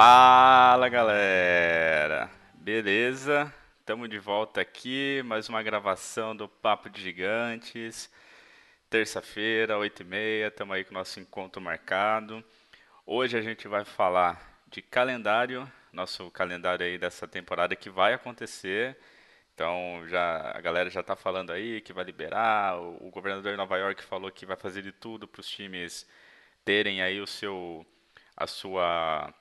Fala galera, beleza? Estamos de volta aqui, mais uma gravação do Papo de Gigantes. Terça-feira, 8h30, estamos aí com o nosso encontro marcado. Hoje a gente vai falar de calendário, nosso calendário aí dessa temporada que vai acontecer. Então já a galera já está falando aí que vai liberar. O, o governador de Nova York falou que vai fazer de tudo para os times terem aí o seu a sua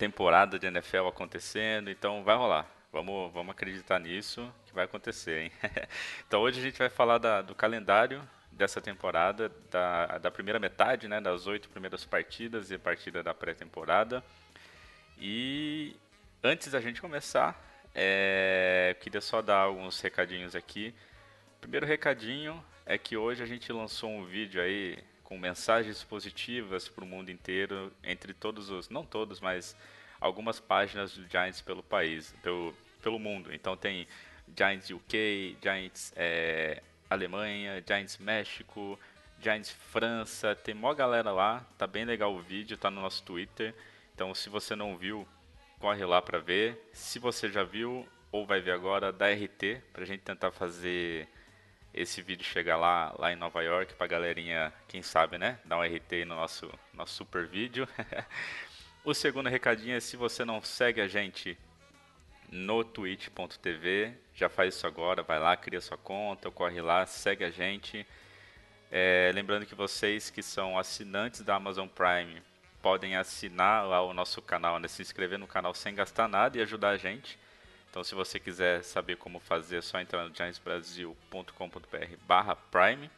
temporada de NFL acontecendo, então vai rolar. Vamos, vamos acreditar nisso que vai acontecer, hein? então hoje a gente vai falar da, do calendário dessa temporada, da, da primeira metade, né, das oito primeiras partidas e partida da pré-temporada. E antes da gente começar, é, queria só dar alguns recadinhos aqui. Primeiro recadinho é que hoje a gente lançou um vídeo aí com mensagens positivas para o mundo inteiro, entre todos os, não todos, mas algumas páginas do Giants pelo país, pelo, pelo mundo. Então tem Giants UK, Giants é, Alemanha, Giants México, Giants França, tem mó galera lá, tá bem legal o vídeo, tá no nosso Twitter. Então se você não viu, corre lá para ver. Se você já viu ou vai ver agora, dá RT pra gente tentar fazer esse vídeo chegar lá, lá em Nova York pra galerinha, quem sabe, né? Dar um RT no nosso, nosso super vídeo. o segundo recadinho é se você não segue a gente no twitch.tv, já faz isso agora, vai lá, cria sua conta, corre lá, segue a gente. É, lembrando que vocês que são assinantes da Amazon Prime podem assinar lá o nosso canal, né? se inscrever no canal sem gastar nada e ajudar a gente. Então, se você quiser saber como fazer, é só entrar no giantsbrasil.com.br barra Prime.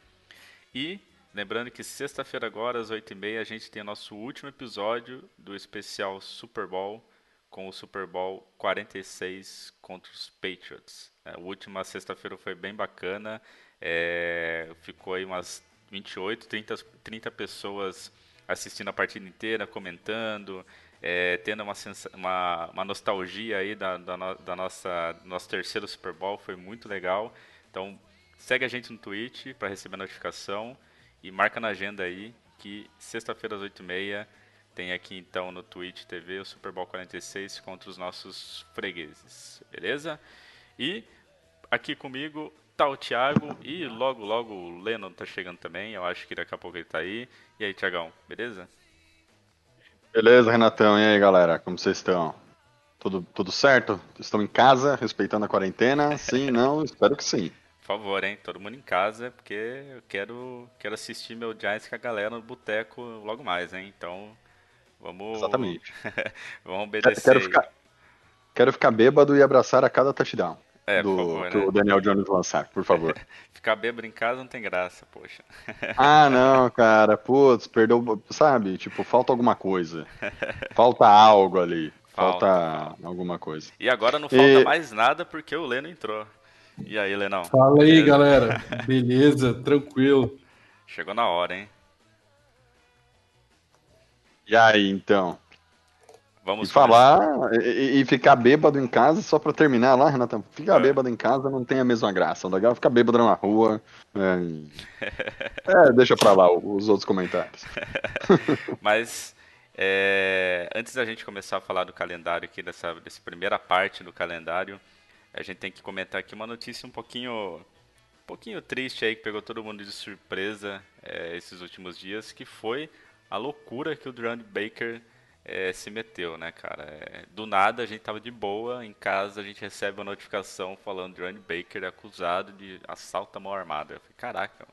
E lembrando que sexta-feira agora, às 8h30, a gente tem nosso último episódio do especial Super Bowl, com o Super Bowl 46 contra os Patriots. A última sexta-feira foi bem bacana, é, ficou aí umas 28, 30, 30 pessoas assistindo a partida inteira, comentando, é, tendo uma, uma, uma, nostalgia aí da, da, no, da nossa nosso terceiro Super Bowl, foi muito legal. Então segue a gente no Twitch para receber a notificação e marca na agenda aí que sexta-feira às 8h30 tem aqui então no Twitch TV o Super Bowl 46 contra os nossos fregueses, beleza? E aqui comigo tá o Thiago e logo logo o Lennon tá chegando também, eu acho que daqui a pouco ele tá aí. E aí, Thiagão, beleza? Beleza, Renatão. E aí, galera? Como vocês estão? Tudo, tudo certo? Estão em casa, respeitando a quarentena? Sim, não? Espero que sim. Por favor, hein? Todo mundo em casa, porque eu quero, quero assistir meu Giants com a galera no boteco logo mais, hein? Então, vamos... Exatamente. vamos obedecer quero ficar, quero ficar bêbado e abraçar a cada touchdown. É, do, favor, que né? o Daniel Jones lançar, por favor. Ficar bêbado em casa não tem graça, poxa. ah, não, cara, putz, perdeu, sabe? Tipo, falta alguma coisa. Falta algo ali. Falta, falta, alguma coisa. E agora não falta e... mais nada porque o Leno entrou. E aí, Lenão? Fala aí, Beleza? galera. Beleza, tranquilo. Chegou na hora, hein? E aí, então? Vamos e falar e, e, ficar bêbado em casa, só pra terminar lá, Renatão. Ficar é. bêbado em casa não tem a mesma graça. O legal é ficar bêbado na rua. É, é deixa pra lá os outros comentários. Mas é, antes da gente começar a falar do calendário aqui, dessa, dessa primeira parte do calendário, a gente tem que comentar aqui uma notícia um pouquinho. Um pouquinho triste aí que pegou todo mundo de surpresa é, esses últimos dias, que foi a loucura que o Durant Baker é, se meteu, né, cara? É, do nada a gente tava de boa, em casa a gente recebe uma notificação falando Randy Baker acusado de assalto à mão armada. Eu falei, caraca,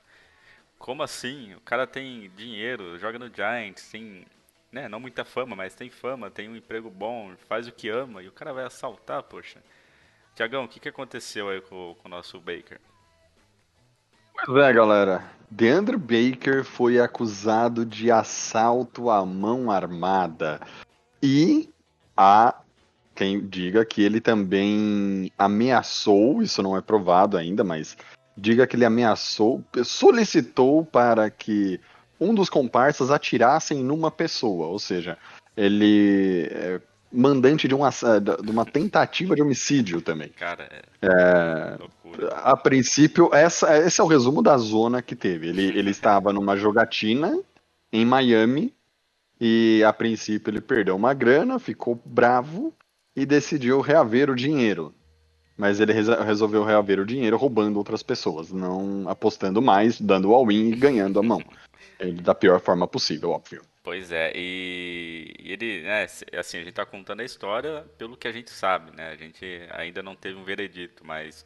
como assim? O cara tem dinheiro, joga no Giants, tem, né, não muita fama, mas tem fama, tem um emprego bom, faz o que ama, e o cara vai assaltar, poxa. Tiagão, o que, que aconteceu aí com, com o nosso Baker? Pois é, galera. Deandre Baker foi acusado de assalto à mão armada. E a quem diga que ele também ameaçou, isso não é provado ainda, mas diga que ele ameaçou, solicitou para que um dos comparsas atirassem numa pessoa, ou seja, ele é mandante de uma, de uma tentativa de homicídio também. Cara, é, é loucura. A princípio, essa, esse é o resumo da zona que teve. Ele, ele estava numa jogatina em Miami e a princípio ele perdeu uma grana, ficou bravo e decidiu reaver o dinheiro. Mas ele resolveu reaver o dinheiro roubando outras pessoas, não apostando mais, dando all-in e ganhando a mão. Ele, da pior forma possível, óbvio. Pois é, e, ele, né, assim, a gente está contando a história pelo que a gente sabe, né? A gente ainda não teve um veredito, mas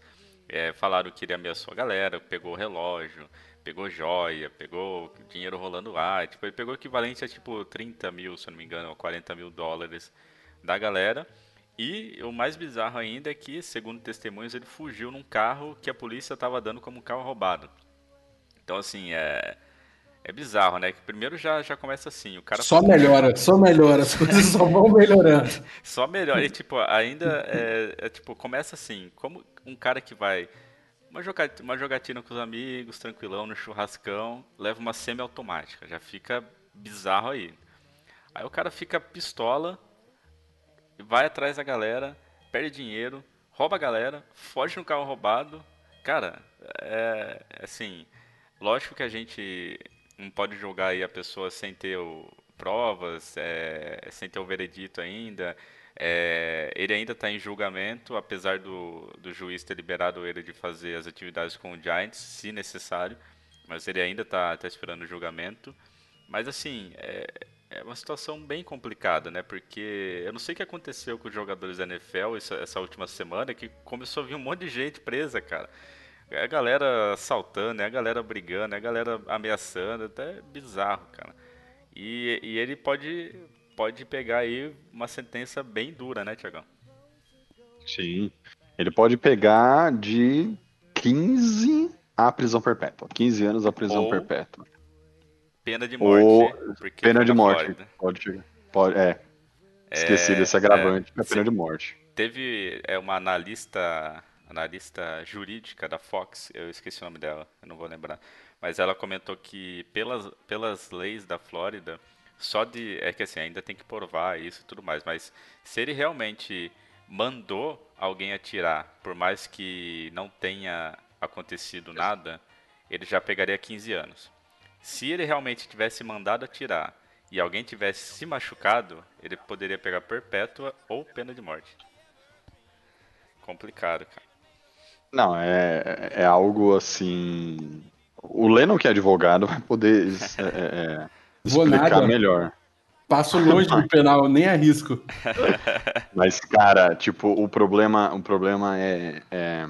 é, falaram que ele ameaçou a galera, pegou o relógio, pegou joia, pegou dinheiro rolando lá, tipo, ele pegou equivalente a tipo 30 mil, se não me engano, ou 40 mil dólares da galera. E o mais bizarro ainda é que, segundo testemunhos, ele fugiu num carro que a polícia estava dando como carro roubado. Então, assim, é é bizarro, né? Que primeiro já, já começa assim, o cara... Só melhora, só melhora, as coisas só vão melhorando. só melhora, e tipo, ainda, é, é, tipo, começa assim, como um cara que vai uma jogatina, uma jogatina com os amigos, tranquilão, no churrascão, leva uma semi-automática, já fica bizarro aí. Aí o cara fica pistola, vai atrás da galera, perde dinheiro, rouba a galera, foge no carro roubado. Cara, é assim, lógico que a gente não pode julgar aí a pessoa sem ter o, provas, é, sem ter o veredito ainda. É, ele ainda está em julgamento, apesar do, do juiz ter liberado ele de fazer as atividades com o Giants, se necessário, mas ele ainda está tá esperando o julgamento. Mas assim, é, é, uma situação bem complicada, né? Porque eu não sei o que aconteceu com os jogadores da NFL essa, essa última semana, que começou a vir um monte de gente presa, cara. É a galera saltando, é a galera brigando, é a galera ameaçando, até bizarro, cara. E, e ele pode, pode pegar aí uma sentença bem dura, né, Tiagão? Sim. Ele pode pegar de 15 a prisão perpétua. 15 anos a prisão Ou perpétua. Pena de morte. Ou pena de morte. Pode, pode, é. Esqueci é, desse agravante, é, é pena de morte. Teve é, uma analista analista jurídica da Fox, eu esqueci o nome dela, eu não vou lembrar, mas ela comentou que pelas, pelas leis da Flórida, só de. É que assim, ainda tem que provar isso e tudo mais, mas se ele realmente mandou alguém atirar, por mais que não tenha acontecido nada, ele já pegaria 15 anos. Se ele realmente tivesse mandado atirar e alguém tivesse se machucado, ele poderia pegar perpétua ou pena de morte. Complicado, cara. Não, é, é algo assim. O Lennon, que é advogado, vai poder é, é, é explicar nada. melhor. Passo longe do penal, nem arrisco. Mas, cara, tipo, o problema, o problema é, é,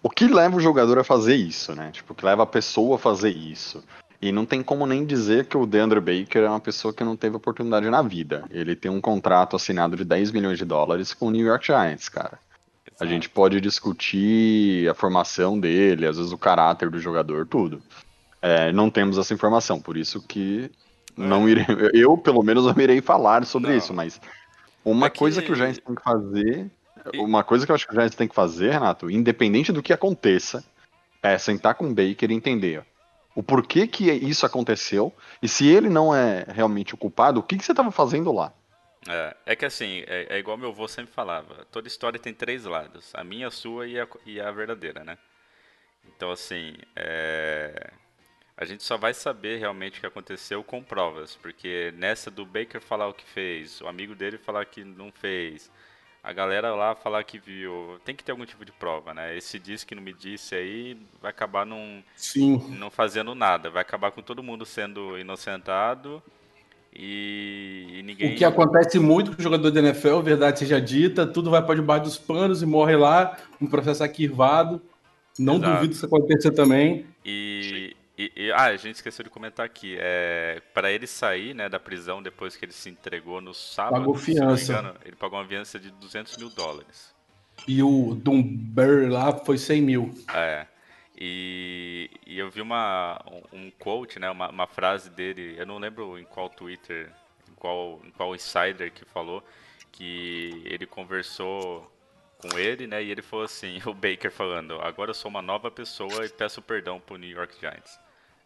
O que leva o jogador a fazer isso, né? Tipo, o que leva a pessoa a fazer isso. E não tem como nem dizer que o DeAndre Baker é uma pessoa que não teve oportunidade na vida. Ele tem um contrato assinado de 10 milhões de dólares com o New York Giants, cara. A gente pode discutir a formação dele, às vezes o caráter do jogador, tudo. É, não temos essa informação, por isso que não é. irei. Eu, pelo menos, não irei falar sobre não. isso, mas uma é que... coisa que o Giants tem que fazer. Uma coisa que eu acho que o Giants tem que fazer, Renato, independente do que aconteça, é sentar com o Baker e entender o porquê que isso aconteceu e se ele não é realmente o culpado, o que, que você estava fazendo lá? É, é que assim, é, é, igual meu avô sempre falava, toda história tem três lados, a minha, a sua e a, e a verdadeira, né? Então assim, é, a gente só vai saber realmente o que aconteceu com provas, porque nessa do Baker falar o que fez, o amigo dele falar que não fez, a galera lá falar que viu, tem que ter algum tipo de prova, né? Esse disse que não me disse aí vai acabar não, não fazendo nada, vai acabar com todo mundo sendo inocentado e, e, ninguém. O que acontece muito com o jogador da NFL, verdade seja dita, tudo vai para debaixo dos panos e morre lá, um processo arquivado. Não Exato. duvido isso acontecer também. E, e, e, ah, a gente esqueceu de comentar aqui. É, para ele sair né, da prisão depois que ele se entregou no sábado, pagou fiança. Engano, ele pagou uma fiança de 200 mil dólares. E o Dumber lá foi 100 mil. É. E, e eu vi uma, um, quote, né, uma, uma, frase dele, eu não lembro em qual Twitter, em qual, em qual insider que falou, que ele conversou com ele, né? E ele falou assim, o Baker falando, agora eu sou uma nova pessoa e peço perdão pro New York Giants.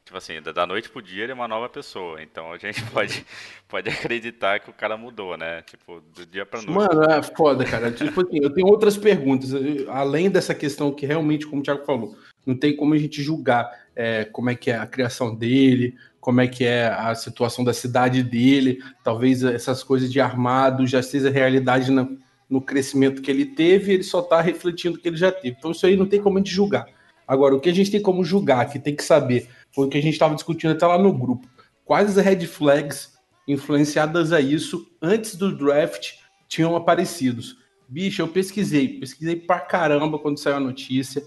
Tipo assim, da noite pro dia ele é uma nova pessoa. Então a gente pode, pode acreditar que o cara mudou, né? Tipo, do dia pra noite. Mano, é foda, cara. Tipo assim, eu tenho outras perguntas. Além dessa questão que realmente, como o Thiago falou, não tem como a gente julgar é, como é que é a criação dele, como é que é a situação da cidade dele. Talvez essas coisas de armado já seja realidade no, no crescimento que ele teve, ele só tá refletindo o que ele já teve. Então isso aí não tem como a gente julgar. Agora, o que a gente tem como julgar, que tem que saber, foi o que a gente estava discutindo até lá no grupo. Quais as red flags influenciadas a isso antes do draft tinham aparecido? Bicho, eu pesquisei, pesquisei pra caramba quando saiu a notícia.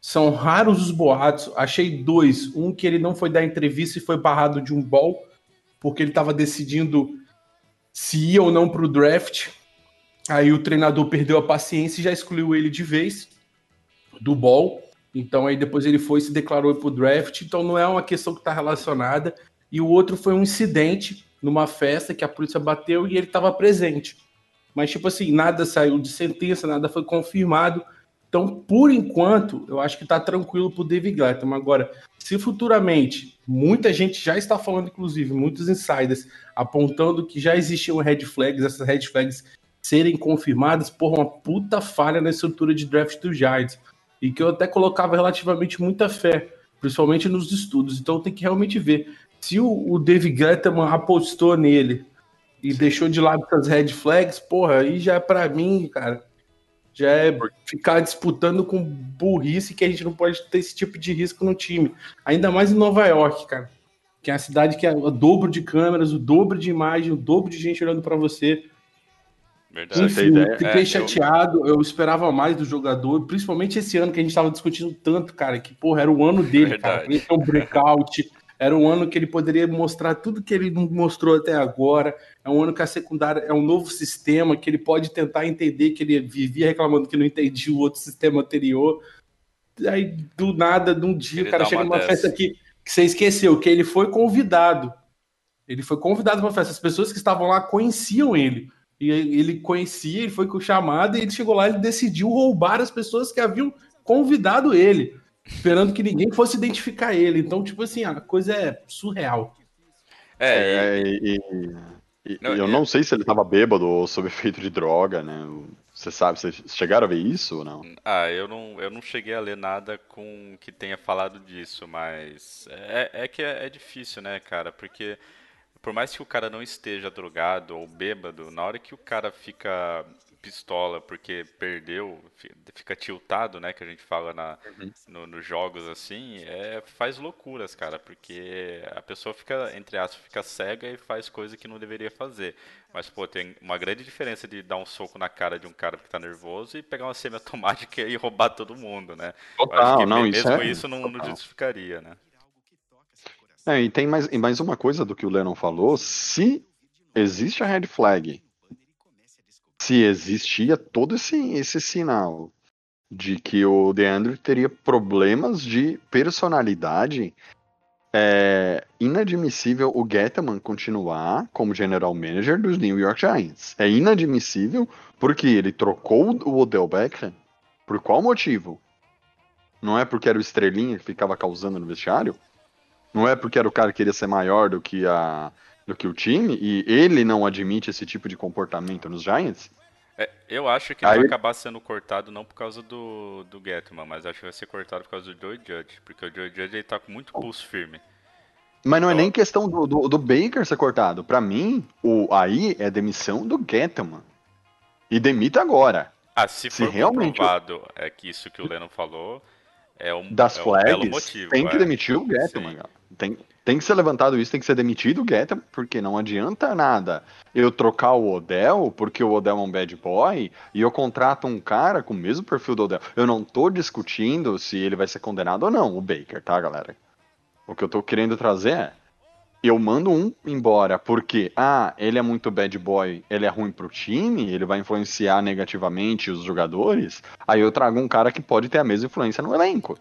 São raros os boatos. Achei dois. Um que ele não foi dar entrevista e foi barrado de um ball, porque ele estava decidindo se ia ou não para o draft. Aí o treinador perdeu a paciência e já excluiu ele de vez do ball. Então aí depois ele foi e se declarou para o draft. Então não é uma questão que está relacionada. E o outro foi um incidente numa festa que a polícia bateu e ele estava presente. Mas tipo assim, nada saiu de sentença, nada foi confirmado. Então, por enquanto, eu acho que está tranquilo para o David Glatton. Agora, se futuramente, muita gente já está falando, inclusive, muitos insiders apontando que já existiam red flags, essas red flags serem confirmadas por uma puta falha na estrutura de draft do Giants e que eu até colocava relativamente muita fé, principalmente nos estudos. Então tem que realmente ver. Se o, o David Gettman apostou nele e deixou de lado essas red flags, porra, aí já é para mim, cara, já é ficar disputando com burrice que a gente não pode ter esse tipo de risco no time. Ainda mais em Nova York, cara. Que é a cidade que é o dobro de câmeras, o dobro de imagem, o dobro de gente olhando para você. Verdade. Enfim, fiquei é, chateado, eu... eu... esperava mais do jogador, principalmente esse ano que a gente estava discutindo tanto, cara, que, porra, era o ano dele, Verdade. cara. Ele tem um breakout, era um ano que ele poderia mostrar tudo que ele não mostrou até agora. É um ano que a secundária é um novo sistema, que ele pode tentar entender que ele vivia reclamando que não entendia o outro sistema anterior. Aí, do nada, num dia, ele o cara chega numa dessa. festa que, que você esqueceu, que ele foi convidado. Ele foi convidado para uma festa. As pessoas que estavam lá conheciam ele. E ele conhecia, ele foi com chamada e ele chegou lá e decidiu roubar as pessoas que haviam convidado ele, esperando que ninguém fosse identificar ele. Então, tipo assim, a coisa é surreal. É, e, e, e não, eu é... não sei se ele tava bêbado ou sob efeito de droga, né? Você sabe, vocês chegaram a ver isso ou não? Ah, eu não, eu não cheguei a ler nada com que tenha falado disso, mas é, é que é, é difícil, né, cara? Porque por mais que o cara não esteja drogado ou bêbado, na hora que o cara fica pistola porque perdeu, fica tiltado, né, que a gente fala na, uhum. no, nos jogos assim, é, faz loucuras, cara, porque a pessoa fica, entre aspas, fica cega e faz coisa que não deveria fazer. Mas, pô, tem uma grande diferença de dar um soco na cara de um cara que tá nervoso e pegar uma semiautomática e roubar todo mundo, né? Total, não, mesmo isso, é... isso não, não justificaria, né? É, e tem mais, mais uma coisa do que o Lennon falou. Se existe a red flag, se existia todo esse, esse sinal de que o DeAndre teria problemas de personalidade, é inadmissível o Gettman continuar como general manager dos New York Giants. É inadmissível porque ele trocou o Odell Beckham. Por qual motivo? Não é porque era o estrelinha que ficava causando no vestiário? Não é porque era o cara que queria ser maior do que, a, do que o time e ele não admite esse tipo de comportamento nos Giants? É, eu acho que ele Aí... vai acabar sendo cortado não por causa do, do Getman, mas acho que vai ser cortado por causa do Joe Judge, porque o Joe Judge ele tá com muito pulso firme. Mas não é então... é nem questão do, do, do, Baker ser cortado. Para mim, o aí é demissão do Getman. E demita agora. Ah, se, se for realmente comprovado é que isso que o Lennon falou, é um, das é um flags, motivo, tem que é. demitir o Getman. Tem, tem que ser levantado isso, tem que ser demitido o Guetta, porque não adianta nada eu trocar o Odell, porque o Odell é um bad boy, e eu contrato um cara com o mesmo perfil do Odell. Eu não tô discutindo se ele vai ser condenado ou não, o Baker, tá, galera? O que eu tô querendo trazer é, eu mando um embora porque, ah, ele é muito bad boy, ele é ruim pro time, ele vai influenciar negativamente os jogadores, aí eu trago um cara que pode ter a mesma influência no elenco.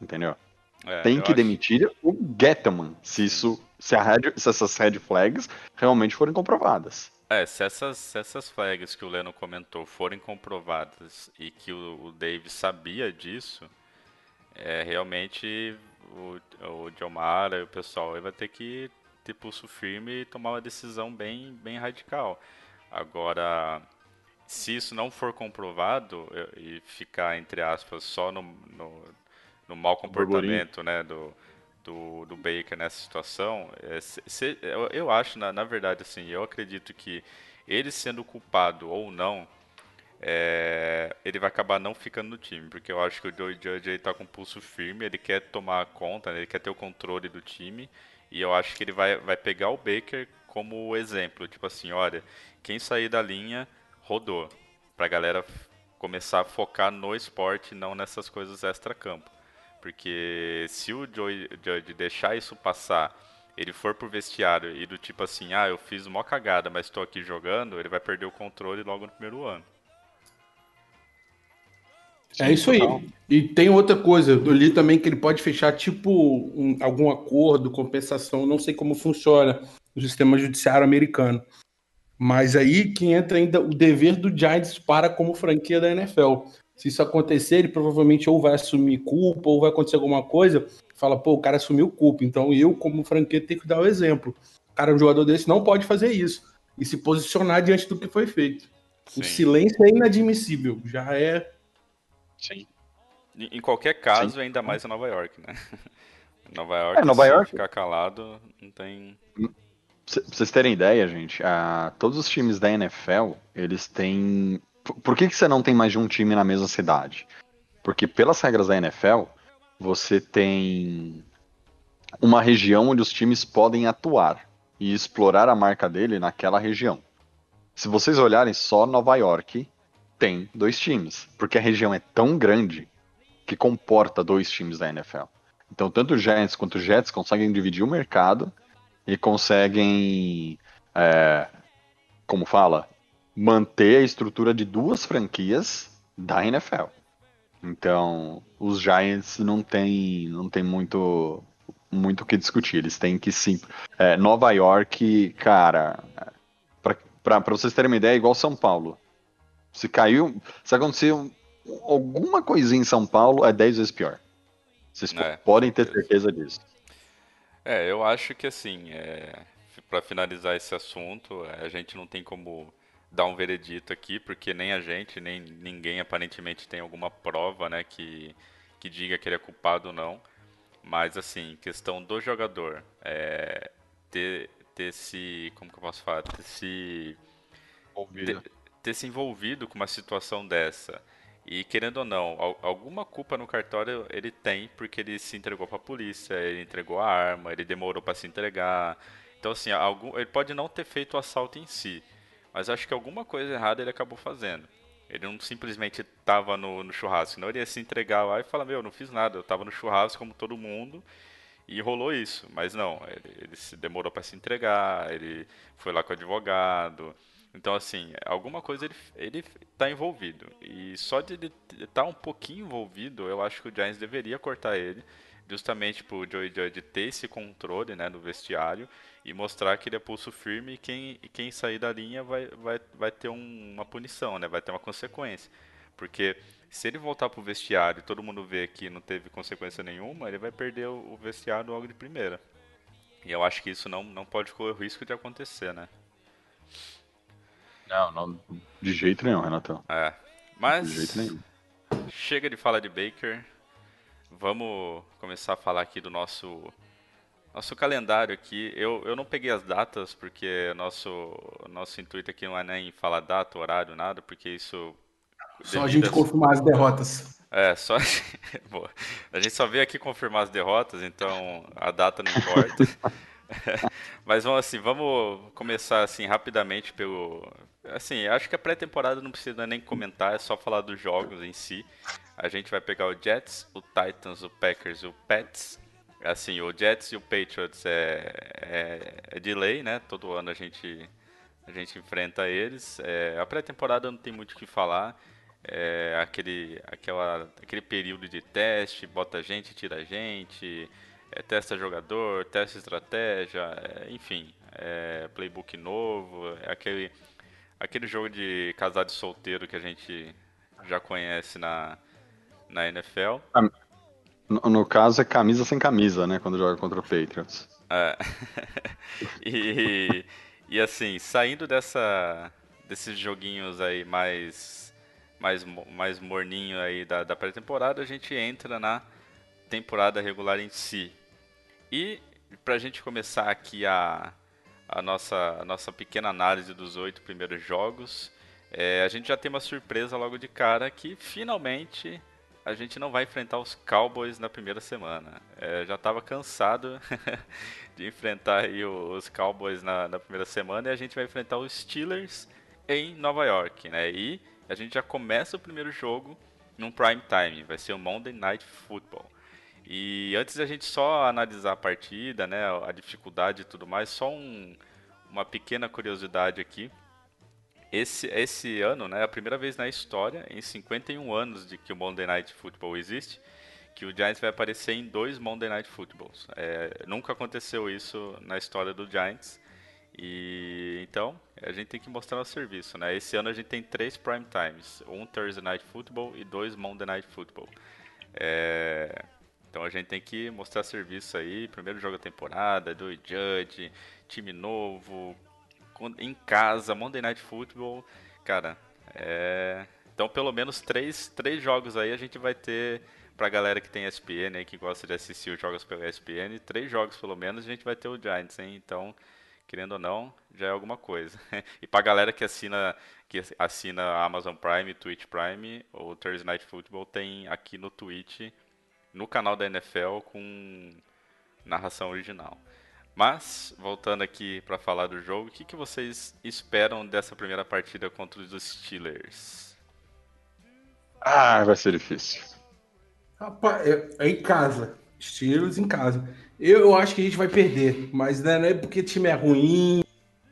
Entendeu? É, tem que acho... demitir o Getman, se isso, se, red, se essas red flags realmente forem comprovadas. É, se essas, se essas flags que o Leno comentou forem comprovadas e que o, o Dave sabia disso, é, realmente o, o Diomara e o pessoal vai ter que ter pulso firme e tomar uma decisão bem, bem radical. Agora, se isso não for comprovado e ficar, entre aspas, só no, no, no mau comportamento né, do, do, do Baker nessa situação, é, se, eu, eu, acho, na, na verdade, assim, eu acredito que ele sendo culpado ou não, é, ele vai acabar não ficando no time, porque eu acho que o Joe Judge está com pulso firme, ele quer tomar conta, né, ele quer ter o controle do time, e eu acho que ele vai, vai pegar o Baker como exemplo, tipo assim, olha, quem sair da linha rodou, pra galera começar a focar no esporte, não nessas coisas extra-campo. Porque se o Joey Judge deixar isso passar, ele for pro vestiário e do tipo assim, ah, eu fiz uma cagada, mas estou aqui jogando, ele vai perder o controle logo no primeiro ano. É isso aí. E tem outra coisa, eu li também que ele pode fechar tipo um, algum acordo, compensação, não sei como funciona no sistema judiciário americano. Mas aí que entra ainda o dever do Giants para como franquia da NFL. Se isso acontecer, ele provavelmente ou vai assumir culpa, ou vai acontecer alguma coisa, fala, pô, o cara assumiu culpa, então eu, como franquia, tenho que dar o exemplo. Cara, um jogador desse, não pode fazer isso. E se posicionar diante do que foi feito. Sim. O silêncio é inadmissível, já é. Sim. Em qualquer caso, Sim. ainda mais em Nova York, né? Nova York, é, Nova York. ficar calado, não tem. Pra vocês terem ideia, gente, a, todos os times da NFL, eles têm por que, que você não tem mais de um time na mesma cidade? Porque pelas regras da NFL, você tem uma região onde os times podem atuar e explorar a marca dele naquela região. Se vocês olharem só Nova York, tem dois times, porque a região é tão grande que comporta dois times da NFL. Então, tanto o Giants quanto o Jets conseguem dividir o mercado e conseguem, é, como fala, manter a estrutura de duas franquias da NFL. Então, os Giants não tem, não tem muito muito o que discutir. Eles têm que sim. É, Nova York, cara, para vocês terem uma ideia, é igual São Paulo. Se caiu, se aconteceu alguma coisinha em São Paulo, é 10 vezes pior. Vocês é, podem ter certeza disso. É, eu acho que assim, é, para finalizar esse assunto, a gente não tem como dar um veredito aqui, porque nem a gente, nem ninguém aparentemente tem alguma prova, né, que, que diga que ele é culpado ou não. Mas, assim, questão do jogador, é, ter, ter se, como que eu posso falar, ter se... Ter, ter se envolvido com uma situação dessa. E querendo ou não, alguma culpa no cartório ele tem, porque ele se entregou para a polícia, ele entregou a arma, ele demorou para se entregar. Então, assim, algum, ele pode não ter feito o assalto em si, mas acho que alguma coisa errada ele acabou fazendo. Ele não simplesmente estava no, no, churrasco, não ele ia se entregar lá e falar, meu, não fiz nada, eu estava no churrasco como todo mundo e rolou isso. Mas não, ele, ele se demorou para se entregar, ele foi lá com o advogado. Então, assim, alguma coisa ele, ele tá envolvido. E só de ele estar tá um pouquinho envolvido, eu acho que o Giants deveria cortar ele justamente para o Joey Judge ter esse controle né, no vestiário e mostrar que ele é pulso firme e quem, quem sair da linha vai, vai, vai ter um, uma punição, né, vai ter uma consequência. Porque se ele voltar para o vestiário e todo mundo vê que não teve consequência nenhuma, ele vai perder o, o vestiário logo de primeira. E eu acho que isso não, não pode correr o risco de acontecer, né? Não, não de jeito nenhum, Renatão. É. Mas. De jeito nenhum. Chega de falar de Baker. Vamos começar a falar aqui do nosso nosso calendário aqui. Eu, eu não peguei as datas porque nosso nosso intuito aqui não é nem falar data, horário, nada, porque isso só a gente confirmar as derrotas. É, só Boa. a gente só veio aqui confirmar as derrotas, então a data não importa. Mas vamos assim, vamos começar assim rapidamente pelo assim, acho que a pré-temporada não precisa nem comentar, é só falar dos jogos em si. A gente vai pegar o Jets, o Titans, o Packers e o Pets. Assim, o Jets e o Patriots é, é, é de lei, né? Todo ano a gente, a gente enfrenta eles. É, a pré-temporada não tem muito o que falar. É aquele, aquela, aquele período de teste, bota gente, tira gente, é, testa jogador, testa estratégia, é, enfim. é playbook novo, é aquele, aquele jogo de casado solteiro que a gente já conhece na, na NFL. No, caso é camisa sem camisa, né? Quando joga contra o Patriots. É. e, e assim, saindo dessa, desses joguinhos aí mais, mais, mais morninho aí da, da pré-temporada, a gente entra na temporada regular em si. E pra gente começar aqui a, a, nossa, a nossa pequena análise dos oito primeiros jogos, é, a gente já tem uma surpresa logo de cara que finalmente a gente não vai enfrentar os Cowboys na primeira semana. É, já estava cansado de enfrentar aí os Cowboys na, na primeira semana e a gente vai enfrentar os Steelers em Nova York, né? E a gente já começa o primeiro jogo num prime time, vai ser o Monday Night Football. E antes da gente só analisar a partida, né, a dificuldade e tudo mais, só um- uma pequena curiosidade aqui. Esse, esse ano, né, é a primeira vez na história, em 51 anos de que o Monday Night Football existe, que o Giants vai aparecer em dois Monday Night Footballs. É, nunca aconteceu isso na história do Giants. E então a gente tem que mostrar o serviço, né? Esse ano a gente tem três prime times, um Thursday Night Football e dois Monday Night Football. É, então a gente tem que mostrar serviço aí, primeiro jogo da temporada, do Judge, time novo, em casa, Monday Night Football, cara, é... Então pelo menos três, três jogos aí a gente vai ter pra galera que tem ESPN aí, que gosta de assistir os jogos pela ESPN, três jogos pelo menos a gente vai ter o Giants, hein? Então, querendo ou não, já é alguma coisa. e pra galera que assina que assina Amazon Prime, Twitch Prime, o Thursday Night Football tem aqui no Twitch, no canal da NFL com narração original. Mas, voltando aqui para falar do jogo, o que, que vocês esperam dessa primeira partida contra os Steelers? Ah, vai ser difícil. Rapaz, é, é em casa. Steelers em casa. Eu acho que a gente vai perder, mas né, não é porque o time é ruim,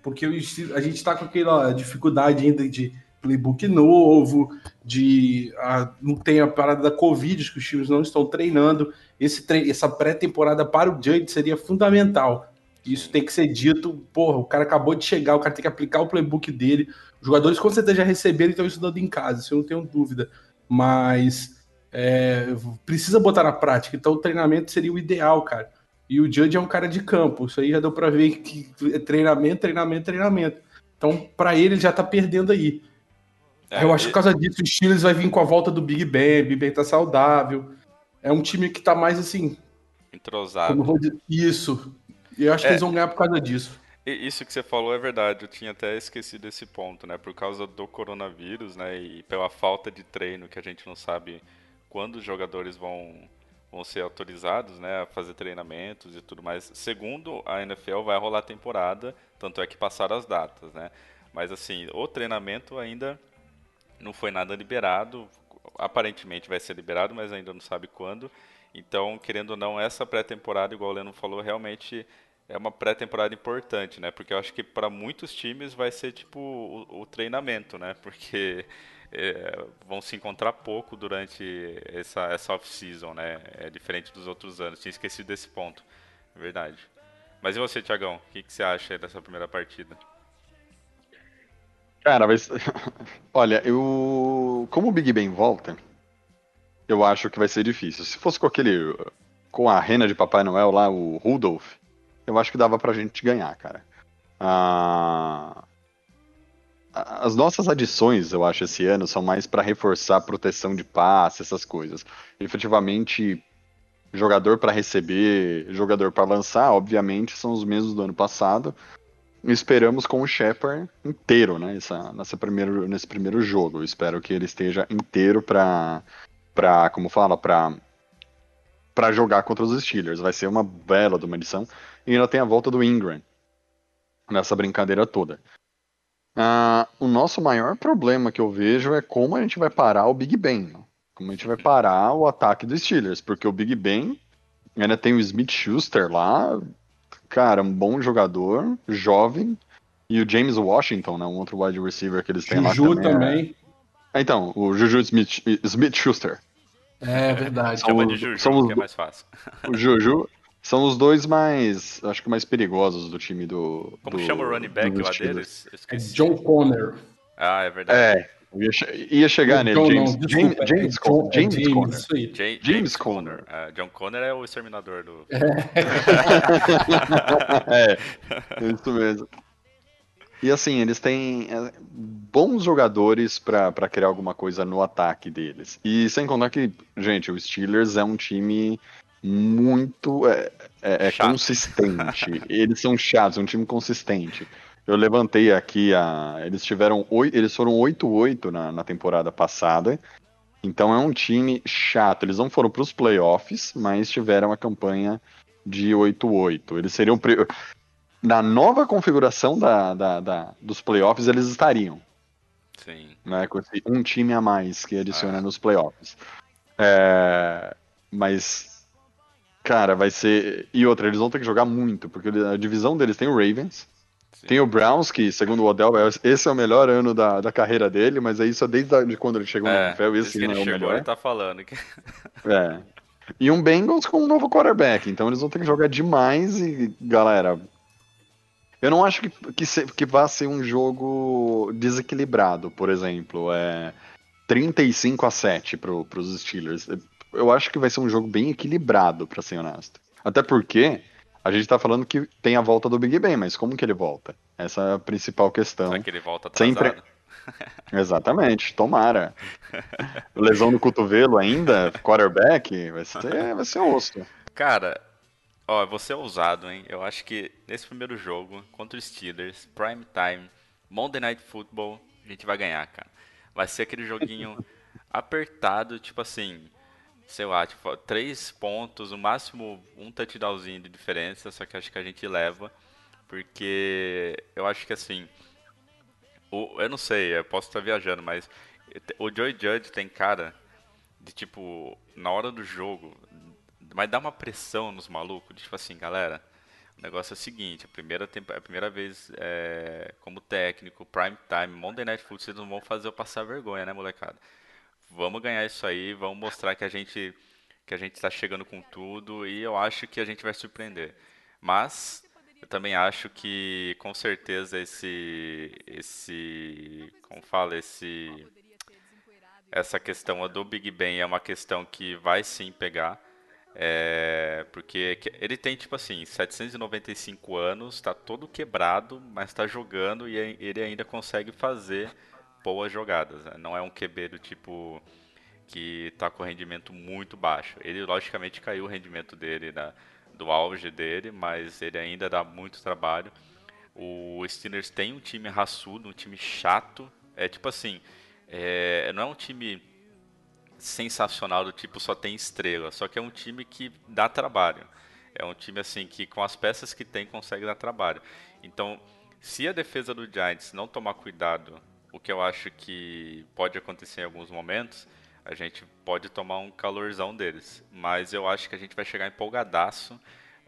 porque o Steelers- a gente tá com aquela dificuldade ainda de playbook novo, de ah, não tem a parada da Covid, que os times não estão treinando. Esse essa pré-temporada para o Judge seria fundamental. Isso tem que ser dito. Porra, o cara acabou de chegar, o cara tem que aplicar o playbook dele. Os jogadores com certeza já receberam e estão estudando em casa, isso eu não tenho dúvida. Mas é, precisa botar na prática. Então o treinamento seria o ideal, cara. E o Judge é um cara de campo. Isso aí já deu pra ver que é treinamento, treinamento, treinamento. Então, pra ele, ele já tá perdendo aí. É, Eu acho que por causa disso, o Steelers vai vir com a volta do Big Ben. Big Ben tá saudável. É um time que tá mais assim. entrosado. Dizer, isso. E eu acho que É. eles vão ganhar por causa disso. Isso que você falou é verdade, eu tinha até esquecido esse ponto, né? Por causa do coronavírus, né? E pela falta de treino, que a gente não sabe quando os jogadores vão, vão ser autorizados, né? A fazer treinamentos e tudo mais. Segundo a NFL, vai rolar a temporada, tanto é que passaram as datas, né? Mas assim, o treinamento ainda não foi nada liberado. Aparentemente vai ser liberado, mas ainda não sabe quando. Então, querendo ou não, essa pré-temporada, igual o Leno falou, realmente é uma pré-temporada importante, né? Porque eu acho que para muitos times vai ser tipo o, o treinamento, né? Porque é, vão se encontrar pouco durante essa, essa off-season, né? É diferente dos outros anos. Tinha esquecido desse ponto. Verdade. Mas e você, Tiagão? O que, que você acha dessa primeira partida? Cara, ser... Olha, eu. Como o Big Ben volta, eu acho que vai ser difícil. Se fosse com aquele. Com a rena de Papai Noel lá, o Rudolph, eu acho que dava pra gente ganhar, cara. Ah, As nossas adições, eu acho, esse ano são mais pra reforçar a proteção de passe, essas coisas. Efetivamente, jogador pra receber, jogador pra lançar, obviamente, são os mesmos do ano passado esperamos com o Shepard inteiro, né? Essa, nessa primeiro, nesse primeiro jogo. Eu espero que ele esteja inteiro pra, pra como fala, pra, pra jogar contra os Steelers. Vai ser uma bela de uma edição. E ainda tem a volta do Ingram nessa brincadeira toda. Ah, o nosso maior problema que eu vejo é como a gente vai parar o Big Ben. né? Como a gente vai parar o ataque dos Steelers. Porque o Big Ben ainda tem o Smith Schuster lá, cara, um bom jogador, jovem. E o James Washington, né? Um outro wide receiver que eles têm lá Juju também. é- também. Ah, Então, o Juju Smith, Smith Schuster. É verdade. São Chama de Juju, são os que é mais fácil. O Juju. São os dois mais, acho que mais perigosos do time do. Como do, chama o running back lá deles? É. John Connor. Ah, é verdade. É, ia, che- ia chegar nele, John, James, não, James, desculpa, James, é Con- é James Conner. Isso aí. Ja- James, James Conner. Conner. Ah, John Conner é o exterminador do. é, isso mesmo. E assim, eles têm é, bons jogadores pra criar alguma coisa no ataque deles. E sem contar que, gente, o Steelers é um time muito é, é- é consistente. eles são chatos, é um time consistente. Eu levantei aqui a. Eles tiveram oito. Eles foram 8-8 na, na temporada passada. Então é um time chato. Eles não foram para os playoffs, mas tiveram a campanha de 8-8. Eles seriam. Na nova configuração da, da- da- dos playoffs, eles estariam. Sim. Né, com esse um time a mais que adiciona Ah. nos playoffs. É, mas, cara, vai ser. E outra, eles vão ter que jogar muito, porque a divisão deles tem o Ravens, Sim. tem o Browns, que segundo o Odell, é- esse é o melhor ano da, da carreira dele, mas é isso desde quando ele chegou no É, NFL, desde esse que ele é chegou, melhor. ele tá falando que. É. E um Bengals com um novo quarterback. Então eles vão ter que jogar demais e, galera. Eu não acho que, que, se- que vá ser um jogo desequilibrado, por exemplo. É 35 a 7 pro, pros Steelers. Eu acho que vai ser um jogo bem equilibrado, pra ser honesto. Até porque a gente tá falando que tem a volta do Big Ben, mas como que ele volta? Essa é a principal questão. Será que ele volta atrasado? Sempre- Exatamente, tomara. Lesão no cotovelo ainda, quarterback, vai ser, vai ser osso. Cara, ó, você é ousado, hein? Eu acho que nesse primeiro jogo, contra os Steelers, Prime Time, Monday Night Football, a gente vai ganhar, cara. Vai ser aquele joguinho apertado, tipo assim, sei lá, tipo, três pontos, no máximo um touchdownzinho de diferença, só que acho que a gente leva, porque eu acho que assim, o, eu não sei, eu posso estar viajando, mas o Joey Judge tem cara de tipo, na hora do jogo, mas dá uma pressão nos malucos, de, tipo assim, galera, o negócio é o seguinte, a primeira, a primeira vez é, como técnico, prime time, Monday Night Football, vocês não vão fazer eu passar vergonha, né, molecada? Vamos ganhar isso aí, vamos mostrar que a gente que a gente está chegando com tudo e eu acho que a gente vai surpreender. Mas eu também acho que com certeza esse esse como fala esse essa questão do Big Ben é uma questão que vai sim pegar. É, porque que- ele tem tipo assim, 795 anos, tá todo quebrado, mas tá jogando e ai- ele ainda consegue fazer boas jogadas. né? Não é um QB do tipo que tá com rendimento muito baixo. Ele logicamente caiu o rendimento dele da, do auge dele, mas ele ainda dá muito trabalho. O Steelers tem um time raçudo, um time chato. É tipo assim, é, não é um time sensacional do tipo só tem estrela, só que é um time que dá trabalho. É um time assim que com as peças que tem consegue dar trabalho. Então, se a defesa do Giants não tomar cuidado, o que eu acho que pode acontecer em alguns momentos, a gente pode tomar um calorzão deles. Mas eu acho que a gente vai chegar empolgadaço.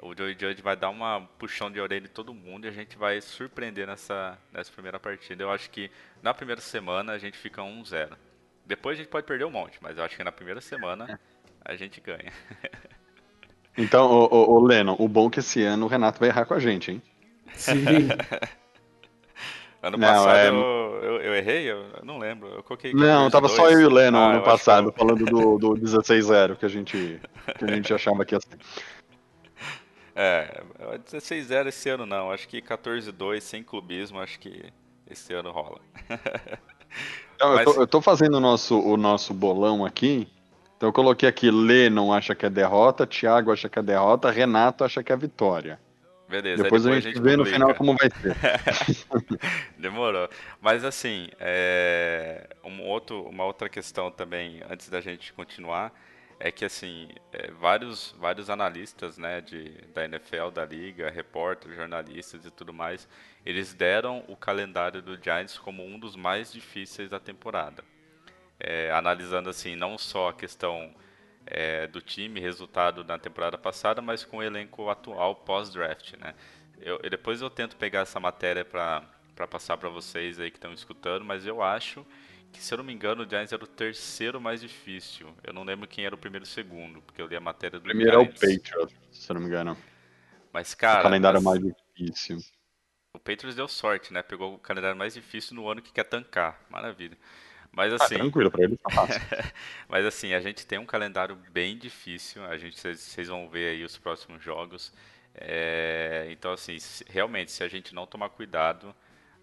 O Joey Judge vai dar uma puxão de orelha em todo mundo e a gente vai surpreender nessa, nessa primeira partida. Eu acho que na primeira semana a gente fica 1-0. Depois a gente pode perder um monte, mas eu acho que na primeira semana a gente ganha. Então, ô, ô, ô, Lennon, o bom é que esse ano o Renato vai errar com a gente, hein? Sim. Ano Não, passado é- eu, eu, eu errei? Eu não lembro. Eu coloquei Não, 14, tava só 2. eu e o Lennon Ah, no eu que passado, eu- falando do, do 16-0, que a gente, que a gente achava que ia ser. É, 16-0 esse ano não. Acho que 14-2 sem clubismo, acho que esse ano rola. Eu, Mas- tô, eu tô fazendo o nosso, o nosso bolão aqui. Então eu coloquei aqui, Lennon acha que é derrota, Thiago acha que é derrota, Renato acha que é vitória. Beleza, aí Depois, a gente vê no publica. final como vai ser. Demorou. Mas assim, é, um outro, uma outra questão também, antes da gente continuar, é que assim, é, vários, vários analistas né, de, da NFL, da liga, repórteres, jornalistas e tudo mais, eles deram o calendário do Giants como um dos mais difíceis da temporada. É, analisando assim, não só a questão é, do time, resultado na temporada passada, mas com o elenco atual pós-draft, né? Eu, eu- depois eu tento pegar essa matéria para passar para vocês aí que estão escutando, mas eu acho que, se eu não me engano, o Giants era o terceiro mais difícil. Eu não lembro quem era o primeiro e o segundo, porque eu li a matéria do O primeiro é o Giants. Patriots, se eu não me engano. Mas, o cara, calendário mas mais difícil. o Patriots deu sorte, né? Pegou o calendário mais difícil no ano que quer tancar. Maravilha. Mas Ah, assim, tranquilo, pra ele tá mas assim, a gente tem um calendário bem difícil. A gente, vocês vão ver aí os próximos jogos. É, então, assim, se- realmente, se a gente não tomar cuidado,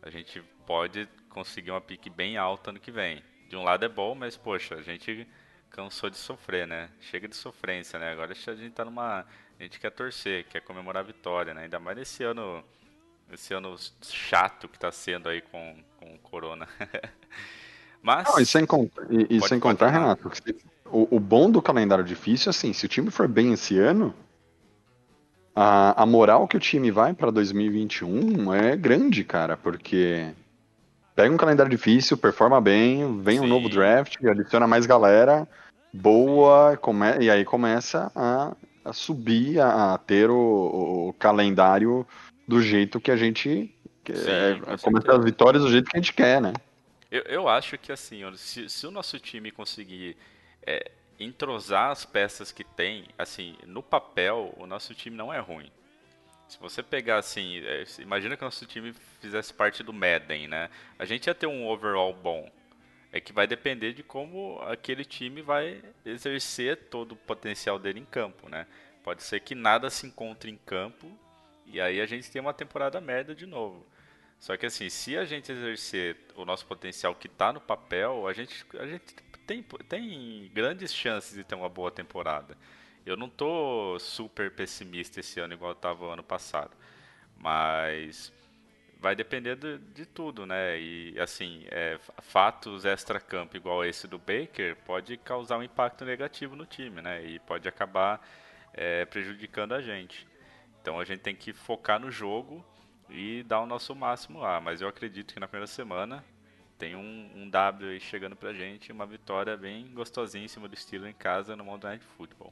a gente pode conseguir uma pique bem alta ano que vem. De um lado é bom, mas poxa, a gente cansou de sofrer, né? Chega de sofrência, né? Agora a gente tá numa, a gente quer torcer, quer comemorar a vitória, né? Ainda mais nesse ano, esse ano chato que tá sendo aí com, com o corona. Mas Não, e sem, con- e- e sem contar. Renato, o, o bom do calendário difícil, assim, se o time for bem esse ano, a, a moral que o time vai pra 2021 é grande, cara, porque pega um calendário difícil, performa bem, vem um Sim. novo draft, adiciona mais galera, boa, e aí começa a, a subir, a, a ter o, o calendário do jeito que a gente. que- Sim, é, com começa as vitórias do jeito que a gente quer, né? Eu, eu acho que assim, se, se o nosso time conseguir é, entrosar as peças que tem, assim, no papel, o nosso time não é ruim. Se você pegar assim, é, imagina que o nosso time fizesse parte do Madden, né? A gente ia ter um overall bom. É que vai depender de como aquele time vai exercer todo o potencial dele em campo, né? Pode ser que nada se encontre em campo e aí a gente tem uma temporada merda de novo. Só que assim, se a gente exercer o nosso potencial que está no papel, a gente, a gente tem, tem grandes chances de ter uma boa temporada. Eu não tô super pessimista esse ano igual eu tava ano passado. Mas vai depender de, de tudo, né? E assim, é, fatos extra-campo igual esse do Baker pode causar um impacto negativo no time, né? E pode acabar é, prejudicando a gente. Então a gente tem que focar no jogo e dar o nosso máximo lá. Mas eu acredito que na primeira semana tem um, um W aí chegando pra gente, uma vitória bem gostosinha em cima do estilo em casa no Monday Night Football.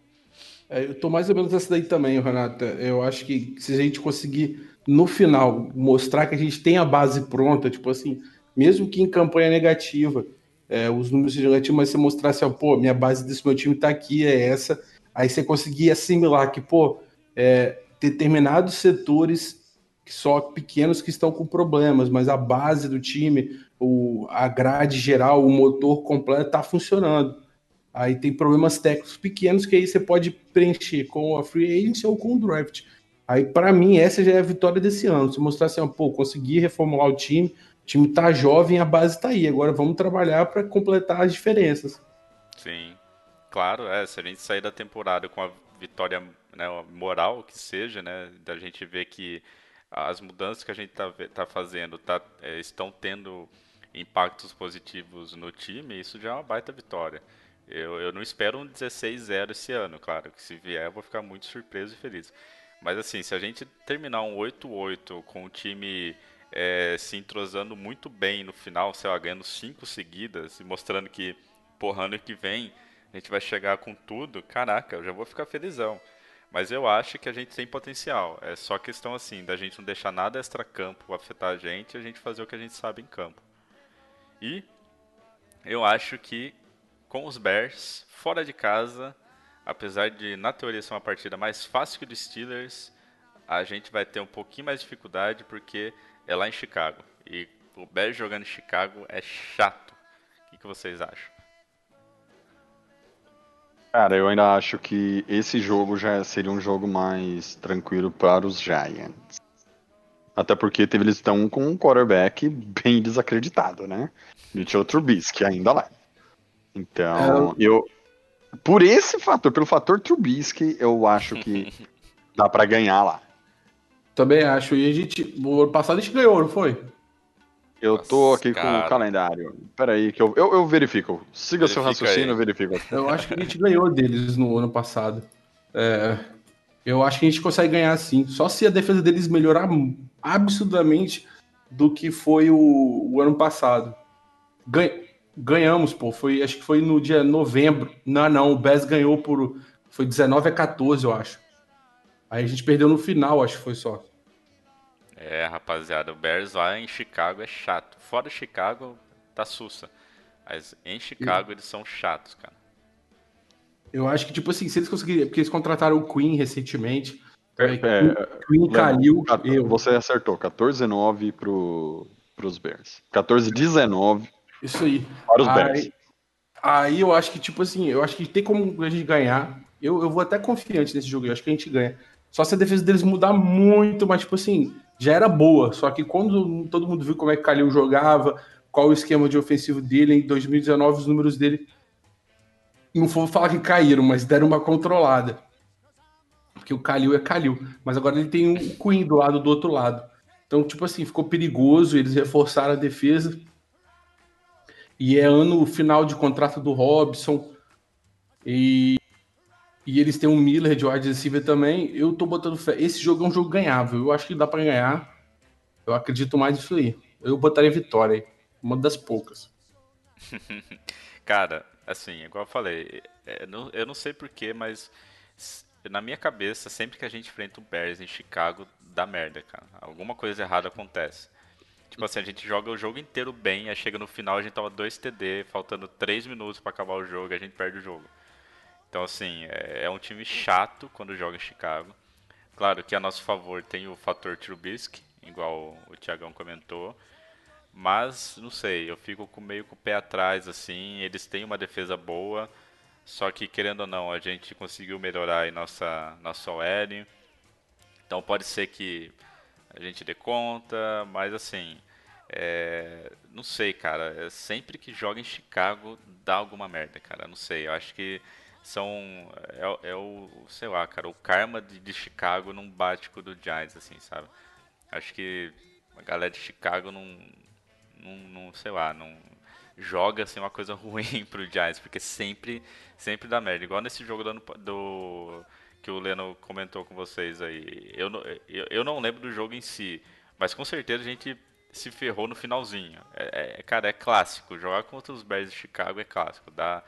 É, eu tô mais ou menos essa daí também, Renata. Eu acho que se a gente conseguir, no final, mostrar que a gente tem a base pronta, tipo assim, mesmo que em campanha negativa, é, os números sejam negativos, mas você mostrar assim, ó, pô, minha base desse meu time tá aqui, é essa. Aí você conseguir assimilar que, pô, é, determinados setores só pequenos que estão com problemas, mas a base do time, o, a grade geral, o motor completo tá funcionando. Aí tem problemas técnicos pequenos que aí você pode preencher com a free agency ou com o draft. Aí, para mim, essa já é a vitória desse ano. Se mostrar assim, pô, consegui reformular o time, o time tá jovem, a base tá aí. Agora vamos trabalhar para completar as diferenças. Sim, claro, é, se a gente sair da temporada com a vitória né, moral que seja, né, da gente ver que as mudanças que a gente tá, ve- tá fazendo tá, é, estão tendo impactos positivos no time, isso já é uma baita vitória. Eu, eu não espero um 16-0 esse ano, claro, que se vier eu vou ficar muito surpreso e feliz. Mas assim, se a gente terminar um 8-8 com o time é, se entrosando muito bem no final, sei lá, ganhando 5 seguidas e mostrando que, porra, ano que vem a gente vai chegar com tudo, caraca, eu já vou ficar felizão. Mas eu acho que a gente tem potencial. É só questão assim, da gente não deixar nada extra-campo afetar a gente a gente fazer o que a gente sabe em campo. E eu acho que com os Bears, fora de casa, apesar de na teoria ser uma partida mais fácil que dos Steelers, a gente vai ter um pouquinho mais de dificuldade porque é lá em Chicago. E o Bears jogando em Chicago é chato. O que vocês acham? Cara, eu ainda acho que esse jogo já seria um jogo mais tranquilo para os Giants. Até porque teve, eles estão com um quarterback bem desacreditado, né? Mitchell Trubisky ainda lá. Então, eu. Por esse fator, pelo fator Trubisky, eu acho que dá para ganhar lá. Também acho. E a gente, o ano passado a gente ganhou, não foi? Eu tô Nossa, aqui com cara. o calendário. Peraí, que eu, eu, eu verifico. Siga seu Verifica raciocínio, aí. eu verifico. Eu acho que a gente ganhou deles no ano passado. É, eu acho que a gente consegue ganhar sim. Só se a defesa deles melhorar absurdamente do que foi o, o ano passado. Ganha- ganhamos, pô. Foi, acho que foi no dia novembro. Não, não. O Bears ganhou por. Foi 19 a 14, eu acho. Aí a gente perdeu no final, acho que foi só. É, rapaziada, o Bears lá em Chicago é chato. Fora de Chicago, tá sussa. Mas em Chicago eles são chatos, cara. Eu acho que, tipo assim, se eles conseguirem. Porque eles contrataram o Queen recentemente. É, é, Queen. Leandro, Eu. Você acertou, 14-9 pro, pros Bears. 14-19 Isso aí. para os Bears. Aí, aí eu acho que, tipo assim, eu acho que tem como a gente ganhar. Eu, eu vou até confiante nesse jogo, eu acho que a gente ganha. Só se a defesa deles mudar muito, mas, tipo assim, já era boa. Só que quando todo mundo viu como é que o Kalil jogava, qual o esquema de ofensivo dele, em 2019 os números dele. Não vou falar que caíram, mas deram uma controlada. Porque o Kalil é Kalil. Mas agora ele tem o Queen do lado do outro lado. Então, tipo assim, ficou perigoso, eles reforçaram a defesa. E é ano final de contrato do Robson. E, e eles têm um Miller de wide receiver também. Eu tô botando fé. Esse jogo é um jogo ganhável. Eu acho que dá para ganhar. Eu acredito mais nisso aí. Eu botaria vitória aí. Uma das poucas. Cara, assim, igual eu falei, é, não- eu não sei porquê, mas na minha cabeça, sempre que a gente enfrenta o Bears em Chicago, dá merda, cara. Alguma coisa errada acontece. Tipo assim, a gente joga o jogo inteiro bem, aí chega no final a gente toma 2 TD, faltando 3 minutos pra acabar o jogo, a gente perde o jogo. Então, assim, é, é um time chato quando joga em Chicago. Claro que a nosso favor tem o fator Trubisky, igual o Thiagão comentou. Mas, não sei, eu fico meio com o pé atrás, assim. Eles têm uma defesa boa, só que, querendo ou não, a gente conseguiu melhorar aí nossa, nossa OL. Então, pode ser que a gente dê conta, mas, assim, é, não sei, cara. É, sempre que joga em Chicago, dá alguma merda, cara. Não sei, eu acho que são. É, é o, sei lá, cara, o karma de, de Chicago não bate com o do Giants, assim, sabe? Acho que a galera de Chicago não, não, não sei lá, não joga assim uma coisa ruim pro Giants, porque sempre, sempre dá merda. Igual nesse jogo do, do que o Leno comentou com vocês aí. Eu, eu, eu não lembro do jogo em si, mas com certeza a gente se ferrou no finalzinho. É, é- cara, é clássico. Jogar contra os Bears de Chicago é clássico. Dá,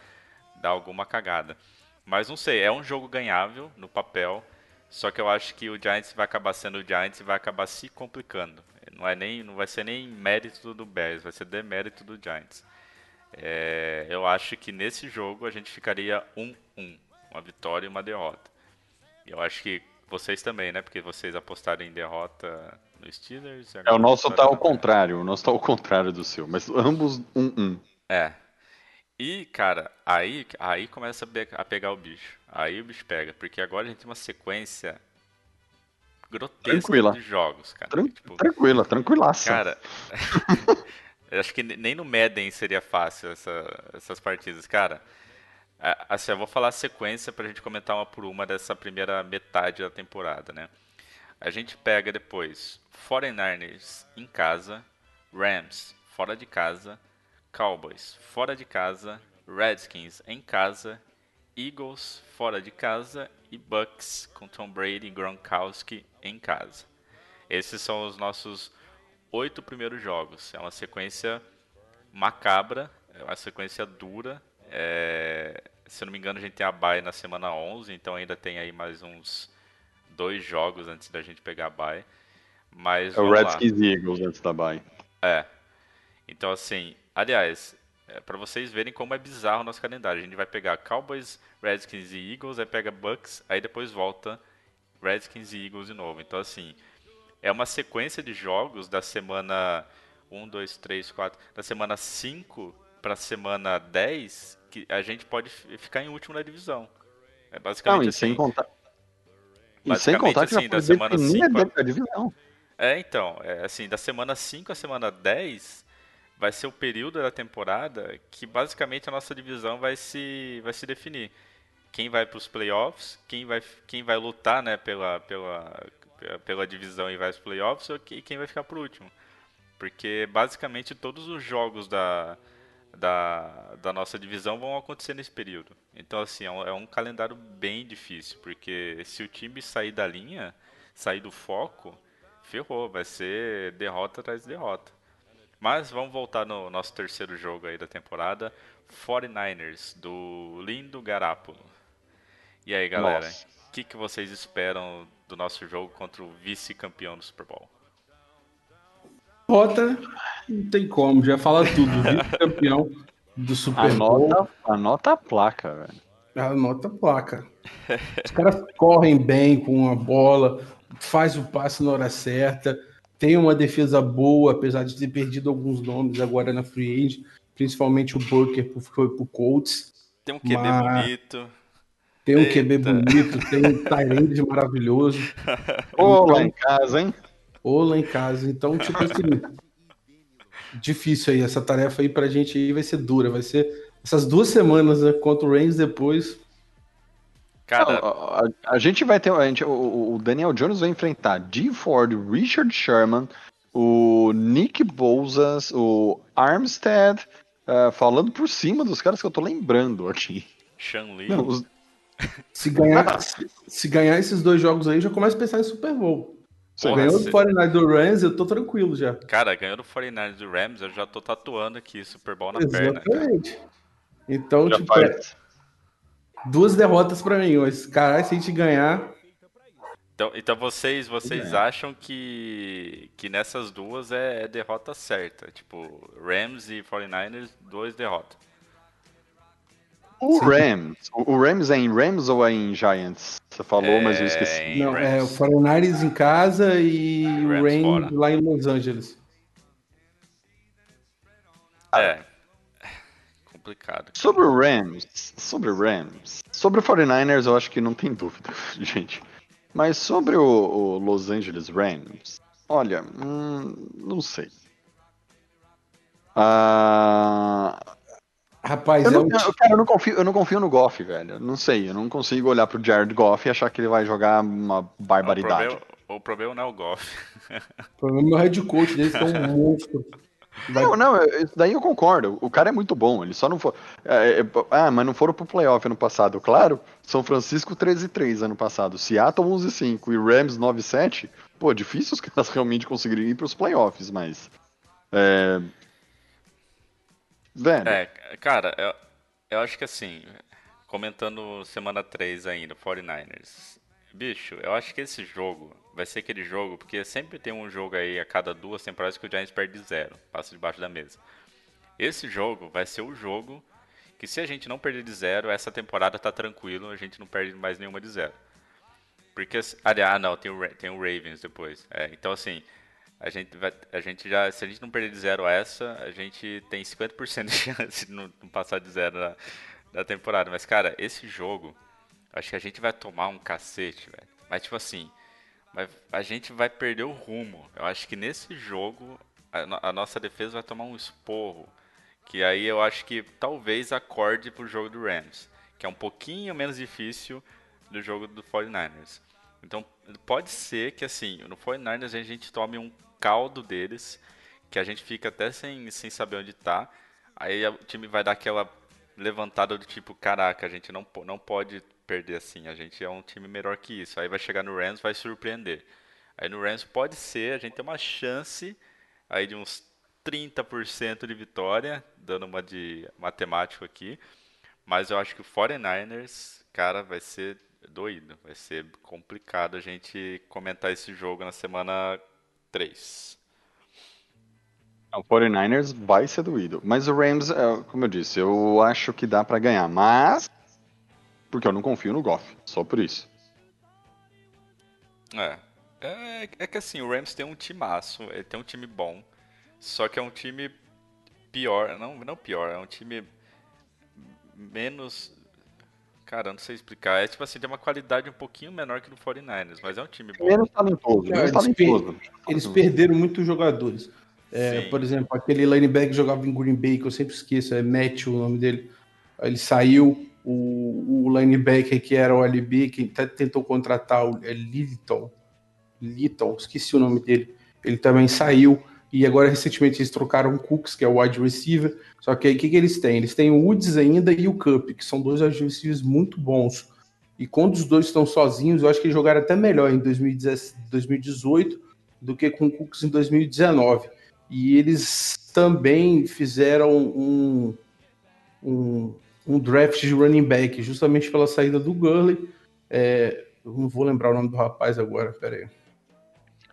dá alguma cagada. Mas não sei, é um jogo ganhável no papel. Só que eu acho que o Giants vai acabar sendo o Giants e vai acabar se complicando. Não, é nem, não vai ser nem mérito do Bears, vai ser demérito do Giants. É, eu acho que nesse jogo a gente ficaria 1-1. Uma vitória e uma derrota. E eu acho que vocês também, né? Porque vocês apostaram em derrota no Steelers. É, o nosso tá ao contrário, o nosso tá ao contrário do seu, mas ambos 1-1. É. E, cara, aí, aí começa a pe- a pegar o bicho. Aí o bicho pega, porque agora a gente tem uma sequência grotesca Tranquila. de jogos, cara. Tran Tipo, Tranquila, tranquilaça. cara, acho que nem no Madden seria fácil essa- essas partidas. Cara, assim, eu vou falar a sequência pra gente comentar uma por uma dessa primeira metade da temporada, né? A gente pega depois 49ers em casa, Rams fora de casa, Cowboys fora de casa, Redskins em casa, Eagles fora de casa e Bucks com Tom Brady e Gronkowski em casa. Esses são os nossos oito primeiros jogos. É uma sequência macabra, é uma sequência dura. É, se eu não me engano, a gente tem a bye na semana 11, então ainda tem aí mais uns dois jogos antes da gente pegar a bye. Mas É o. Redskins e Eagles antes da bye. É. Então, assim, aliás, é, para vocês verem como é bizarro o nosso calendário. A gente vai pegar Cowboys, Redskins e Eagles, aí pega Bucks, aí depois volta Redskins e Eagles de novo. Então, assim, é uma sequência de jogos da semana 1, 2, 3, 4, da semana 5 para semana 10 que a gente pode ficar em último na divisão. É Não, basicamente e assim. sem contar. E sem contar que assim, da semana definir cinco a, a divisão. É, então, é, assim, da semana 5 à semana 10 vai ser o período da temporada que basicamente a nossa divisão vai se, vai se definir. Quem vai para os playoffs, quem vai, quem vai lutar né, pela, pela, pela divisão e vai para os playoffs e quem vai ficar por último. Porque basicamente todos os jogos da, da, da nossa divisão vão acontecer nesse período. Então, assim, é um, é um calendário bem difícil, porque se o time sair da linha, sair do foco, ferrou, vai ser derrota atrás de derrota. Mas vamos voltar no nosso terceiro jogo aí da temporada, 49ers, do lindo Garápolo. E aí, galera, o que, que vocês esperam do nosso jogo contra o vice-campeão do Super Bowl? Rota, não tem como, já fala tudo. Vice-campeão. do Super Bowl. Anota, anota a placa, velho. Anota a placa. Os caras correm bem com a bola, faz o passe na hora certa, tem uma defesa boa, apesar de ter perdido alguns nomes agora na Free Agent, principalmente o Booker que foi pro Colts. Tem um QB Mas- bonito. Tem um Eita. QB bonito, tem um Tyrande maravilhoso. Ô, lá Então- em casa, hein? ou lá em casa. Então, tipo assim, difícil aí. Essa tarefa aí pra gente aí vai ser dura. Vai ser essas duas semanas né, contra o Reigns depois. Cara, A, a- a gente vai ter. A gente, o, o Daniel Jones vai enfrentar Dee Ford, Richard Sherman, o Nick Bouzas, o Armstead, ah, falando por cima dos caras que eu tô lembrando aqui. Shan Lee. Não, os- Se ganhar, se, se ganhar esses dois jogos aí, já começa a pensar em Super Bowl. Porra, Ganhou se- do 49 do Rams, eu tô tranquilo já. Cara, ganhou do 49ers do Rams, eu já tô tatuando aqui Super Bowl na perna. cara. Exatamente. Então, já tipo, é, faz. Duas derrotas pra mim. Mas, caralho, se a gente ganhar, Então, então vocês, vocês É. acham que, que nessas duas é, é derrota certa? Tipo, Rams e 49ers, duas derrotas. O Rams. O, o Rams é em Rams ou é em Giants? Você falou, mas eu esqueci. em não, é o Rams. 49 em casa e o Rams fora. lá em Los Angeles. É. Complicado. Sobre o Rams, sobre o Rams, sobre o 49ers eu acho que não tem dúvida, gente. Mas sobre o, o Los Angeles Rams, olha, hum, não sei. Ah, Rapaz, eu, é não, um eu, cara, eu não confio, eu não confio no Goff, velho. Não sei, eu não consigo olhar pro Jared Goff e achar que ele vai jogar uma O barbaridade. problema, o problema não é o golfe. O problema é o head coach deles, que é um monstro. Vai- Não, não, isso daí eu concordo. O cara é muito bom. Ele só não foi. é, é, ah, mas não foram pro playoff ano passado. Claro, São Francisco 13-3 ano passado. Seattle 11-5 e Rams 9-7. Pô, difícil os caras realmente conseguirem ir pros playoffs, mas. É. Velho. É, cara, eu, eu acho que assim, comentando semana 3 ainda, 49ers. Bicho, eu acho que esse jogo vai ser aquele jogo, porque sempre tem um jogo aí a cada duas temporadas que o Giants perde de zero, passa debaixo da mesa. Esse jogo vai ser o jogo que se a gente não perder de zero, essa temporada tá tranquilo, a gente não perde mais nenhuma de zero. Porque, aliás, ah, não, tem o, tem o Ravens depois. É, então, assim, a gente, vai, a gente já, se a gente não perder de zero essa, a gente tem 50% de chance de não, não passar de zero na, na temporada. Mas, cara, esse jogo, acho que a gente vai tomar um cacete, velho. Mas, tipo assim, vai- a gente vai perder o rumo. Eu acho que nesse jogo, a, a nossa defesa vai tomar um esporro. Que aí eu acho que talvez acorde pro jogo do Rams. Que é um pouquinho menos difícil do jogo do 49ers. Então, pode ser que, assim, no 49ers a gente tome um caldo deles, que a gente fica até sem, sem saber onde tá. Aí o time vai dar aquela levantada do tipo, caraca, a gente não, não pode perder assim, a gente é um time melhor que isso. Aí vai chegar no Rams, vai surpreender. Aí no Rams pode ser, a gente tem uma chance aí de uns 30% de vitória, dando uma de matemático aqui. Mas eu acho que o 49ers, cara, vai ser doído. Vai ser complicado a gente comentar esse jogo na semana 3. O 49ers vai ser doído. Mas o Rams, é, como eu disse, eu acho que dá pra ganhar. Mas. Porque eu não confio no Goff. Só por isso. É. é. É que assim, o Rams tem um timaço, ele tem um time bom. Só que é um time pior. Não, não pior, é um time menos. Cara, eu não sei explicar. É tipo assim, tem uma qualidade um pouquinho menor que do 49ers, mas é um time bom. Menos talentoso. Cara, Menos eles talentoso. Eles perderam muitos jogadores. É, por exemplo, aquele linebacker que jogava em Green Bay, que eu sempre esqueço, é Matt o nome dele. Ele saiu, o, o linebacker que era o LB, que até tentou contratar o é Littleton. Littleton, esqueci o nome dele. Ele também saiu. E agora, recentemente, eles trocaram o Cooks, que é o wide receiver. Só que aí, o que, que eles têm? Eles têm o Woods ainda e o Cup, que são dois wide receivers muito bons. E quando os dois estão sozinhos, eu acho que eles jogaram até melhor em 2017 2018 do que com o Cooks em 2019. E eles também fizeram um, um, um draft de running back, justamente pela saída do Gurley. É, eu não vou lembrar o nome do rapaz agora, peraí.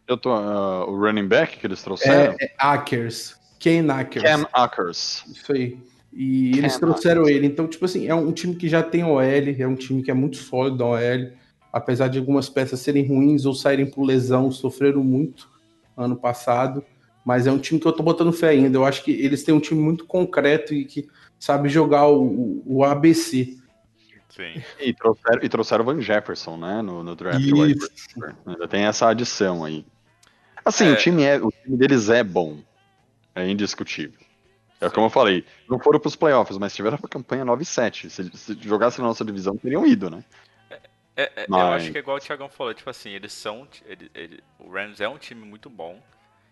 Eu tô. ah, o running back que eles trouxeram? É, é Akers, Ken Akers. Cam Akers. Isso aí. E eles É, trouxeram ele. Então, tipo assim, é um time que já tem OL, é um time que é muito sólido da OL. Apesar de algumas peças serem ruins ou saírem por lesão, sofreram muito ano passado. Mas é um time que eu tô botando fé ainda. Eu acho que eles têm um time muito concreto e que sabe jogar o, o ABC. Sim. E trouxeram, e trouxeram o Van Jefferson, né? No, no draft. Ainda tem essa adição aí. Assim, É. o, time é, o time deles é bom. É indiscutível. É como eu falei, não foram pros playoffs, mas tiveram uma campanha 9-7. Se, se jogasse na nossa divisão, teriam ido, né? É, é, Eu Mas- acho que é igual o Thiagão falou, tipo assim, eles são. ele- ele- o Rams é um time muito bom.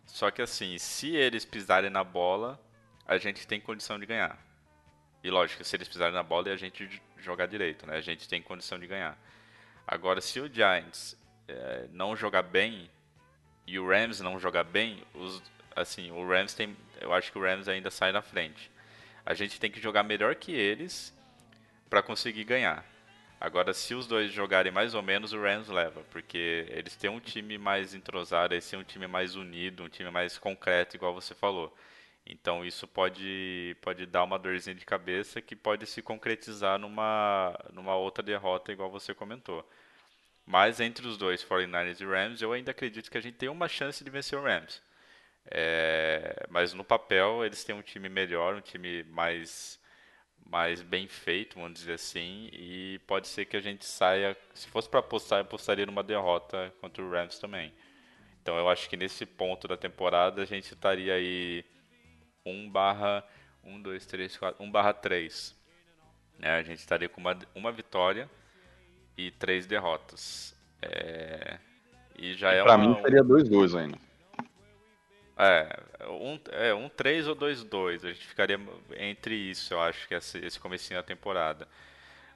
Só que assim, se eles pisarem na bola, a gente tem condição de ganhar. E lógico, se eles pisarem na bola e a gente jogar direito, né? A gente tem condição de ganhar. Agora, se o Giants é, não jogar bem e o Rams não jogar bem, os, assim, o Rams tem. Eu acho que o Rams ainda sai na frente. A gente tem que jogar melhor que eles para conseguir ganhar. Agora, se os dois jogarem mais ou menos, o Rams leva, porque eles têm um time mais entrosado, eles têm um time mais unido, um time mais concreto, igual você falou. Então isso pode, pode dar uma dorzinha de cabeça que pode se concretizar numa, numa outra derrota, igual você comentou. Mas entre os dois, 49ers e Rams, eu ainda acredito que a gente tem uma chance de vencer o Rams. É, mas no papel eles têm um time melhor, um time mais mais bem feito, vamos dizer assim, e pode ser que a gente saia, se fosse para apostar, eu apostaria numa derrota contra o Rams também. Então eu acho que nesse ponto da temporada a gente estaria aí 1 barra 1, 2, 3, 4, 1 barra 3. Né? A gente estaria com uma, uma vitória e três derrotas. É, e já é pra uma, mim seria 2-2 ainda. é, um, é, um 3 ou 2 2. A gente ficaria entre isso, eu acho, que esse, esse comecinho da temporada.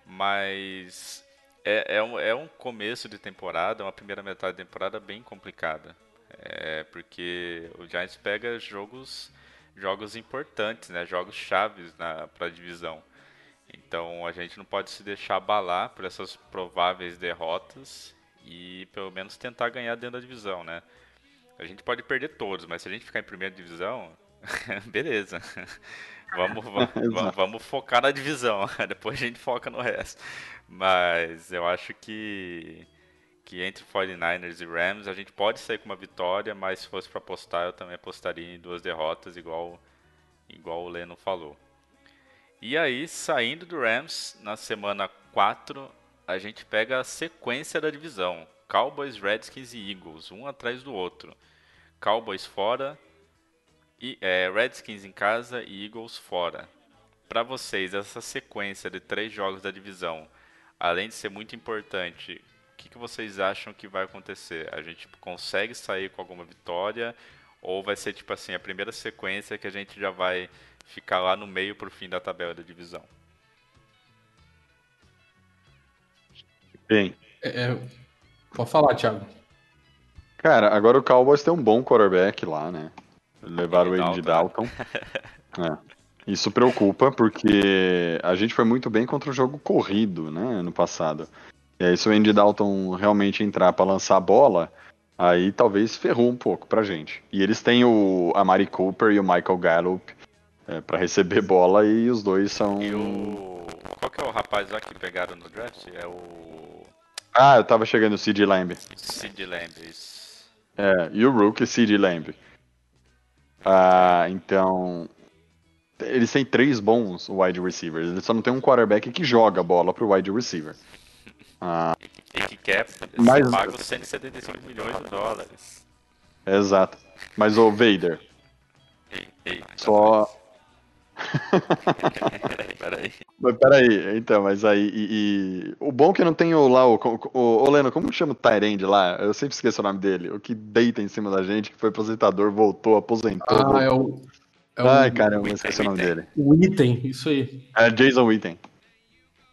Mas é, é, um, é um começo de temporada, uma primeira metade da temporada bem complicada. É, porque o Giants pega jogos jogos importantes, né? Jogos chaves para a divisão. Então a gente não pode se deixar abalar por essas prováveis derrotas e pelo menos tentar ganhar dentro da divisão, né? A gente pode perder todos, mas se a gente ficar em primeira divisão, beleza. Vamos, vamos, vamos, vamos focar na divisão, depois a gente foca no resto. Mas eu acho que, que entre 49ers e Rams a gente pode sair com uma vitória, mas se fosse para apostar, eu também apostaria em duas derrotas, igual, igual o Leno falou. E aí, saindo do Rams, na semana 4, a gente pega a sequência da divisão. Cowboys, Redskins e Eagles, um atrás do outro. Cowboys fora, e, é, Redskins em casa e Eagles fora. Para vocês, essa sequência de três jogos da divisão, além de ser muito importante, que, que vocês acham que vai acontecer? A gente consegue sair com alguma vitória? Ou vai ser tipo assim, a primeira sequência que a gente já vai ficar lá no meio pro fim da tabela da divisão? Bem, É, pode falar, Thiago. cara, agora o Cowboys tem um bom quarterback lá, né? Levaram o Andy Andy Dalton. É. Isso preocupa, porque a gente foi muito bem contra o jogo corrido, né, ano passado. E aí, se o Andy Dalton realmente entrar pra lançar a bola, aí talvez ferrou um pouco pra gente. E eles têm o Amari Cooper e o Michael Gallup é, para receber bola, e os dois são. E o. Qual que é o rapaz lá que pegaram no draft? É o. Ah, eu tava chegando o CD Lamb. Sid Lamb. isso. É, e o Rookie CD Lamb. Ah, então. Eles têm três bons wide receivers. Eles só não tem um quarterback que joga a bola pro wide receiver. Ah, E que quer Mas- ser pago 175 milhões de dólares. exato. Mas o Vader, Ei, ei, só. Peraí, peraí. Mas peraí, então, mas aí. E, e- O bom é que não tem o lá, o, o, o Leno, como chama o Tyrande lá? Eu sempre esqueço o nome dele. O que deita em cima da gente, que foi aposentador, voltou, aposentou. Ah, é o. É Ai, caramba, eu Witten, esqueci o nome dele. o item, isso aí. É Jason Witten.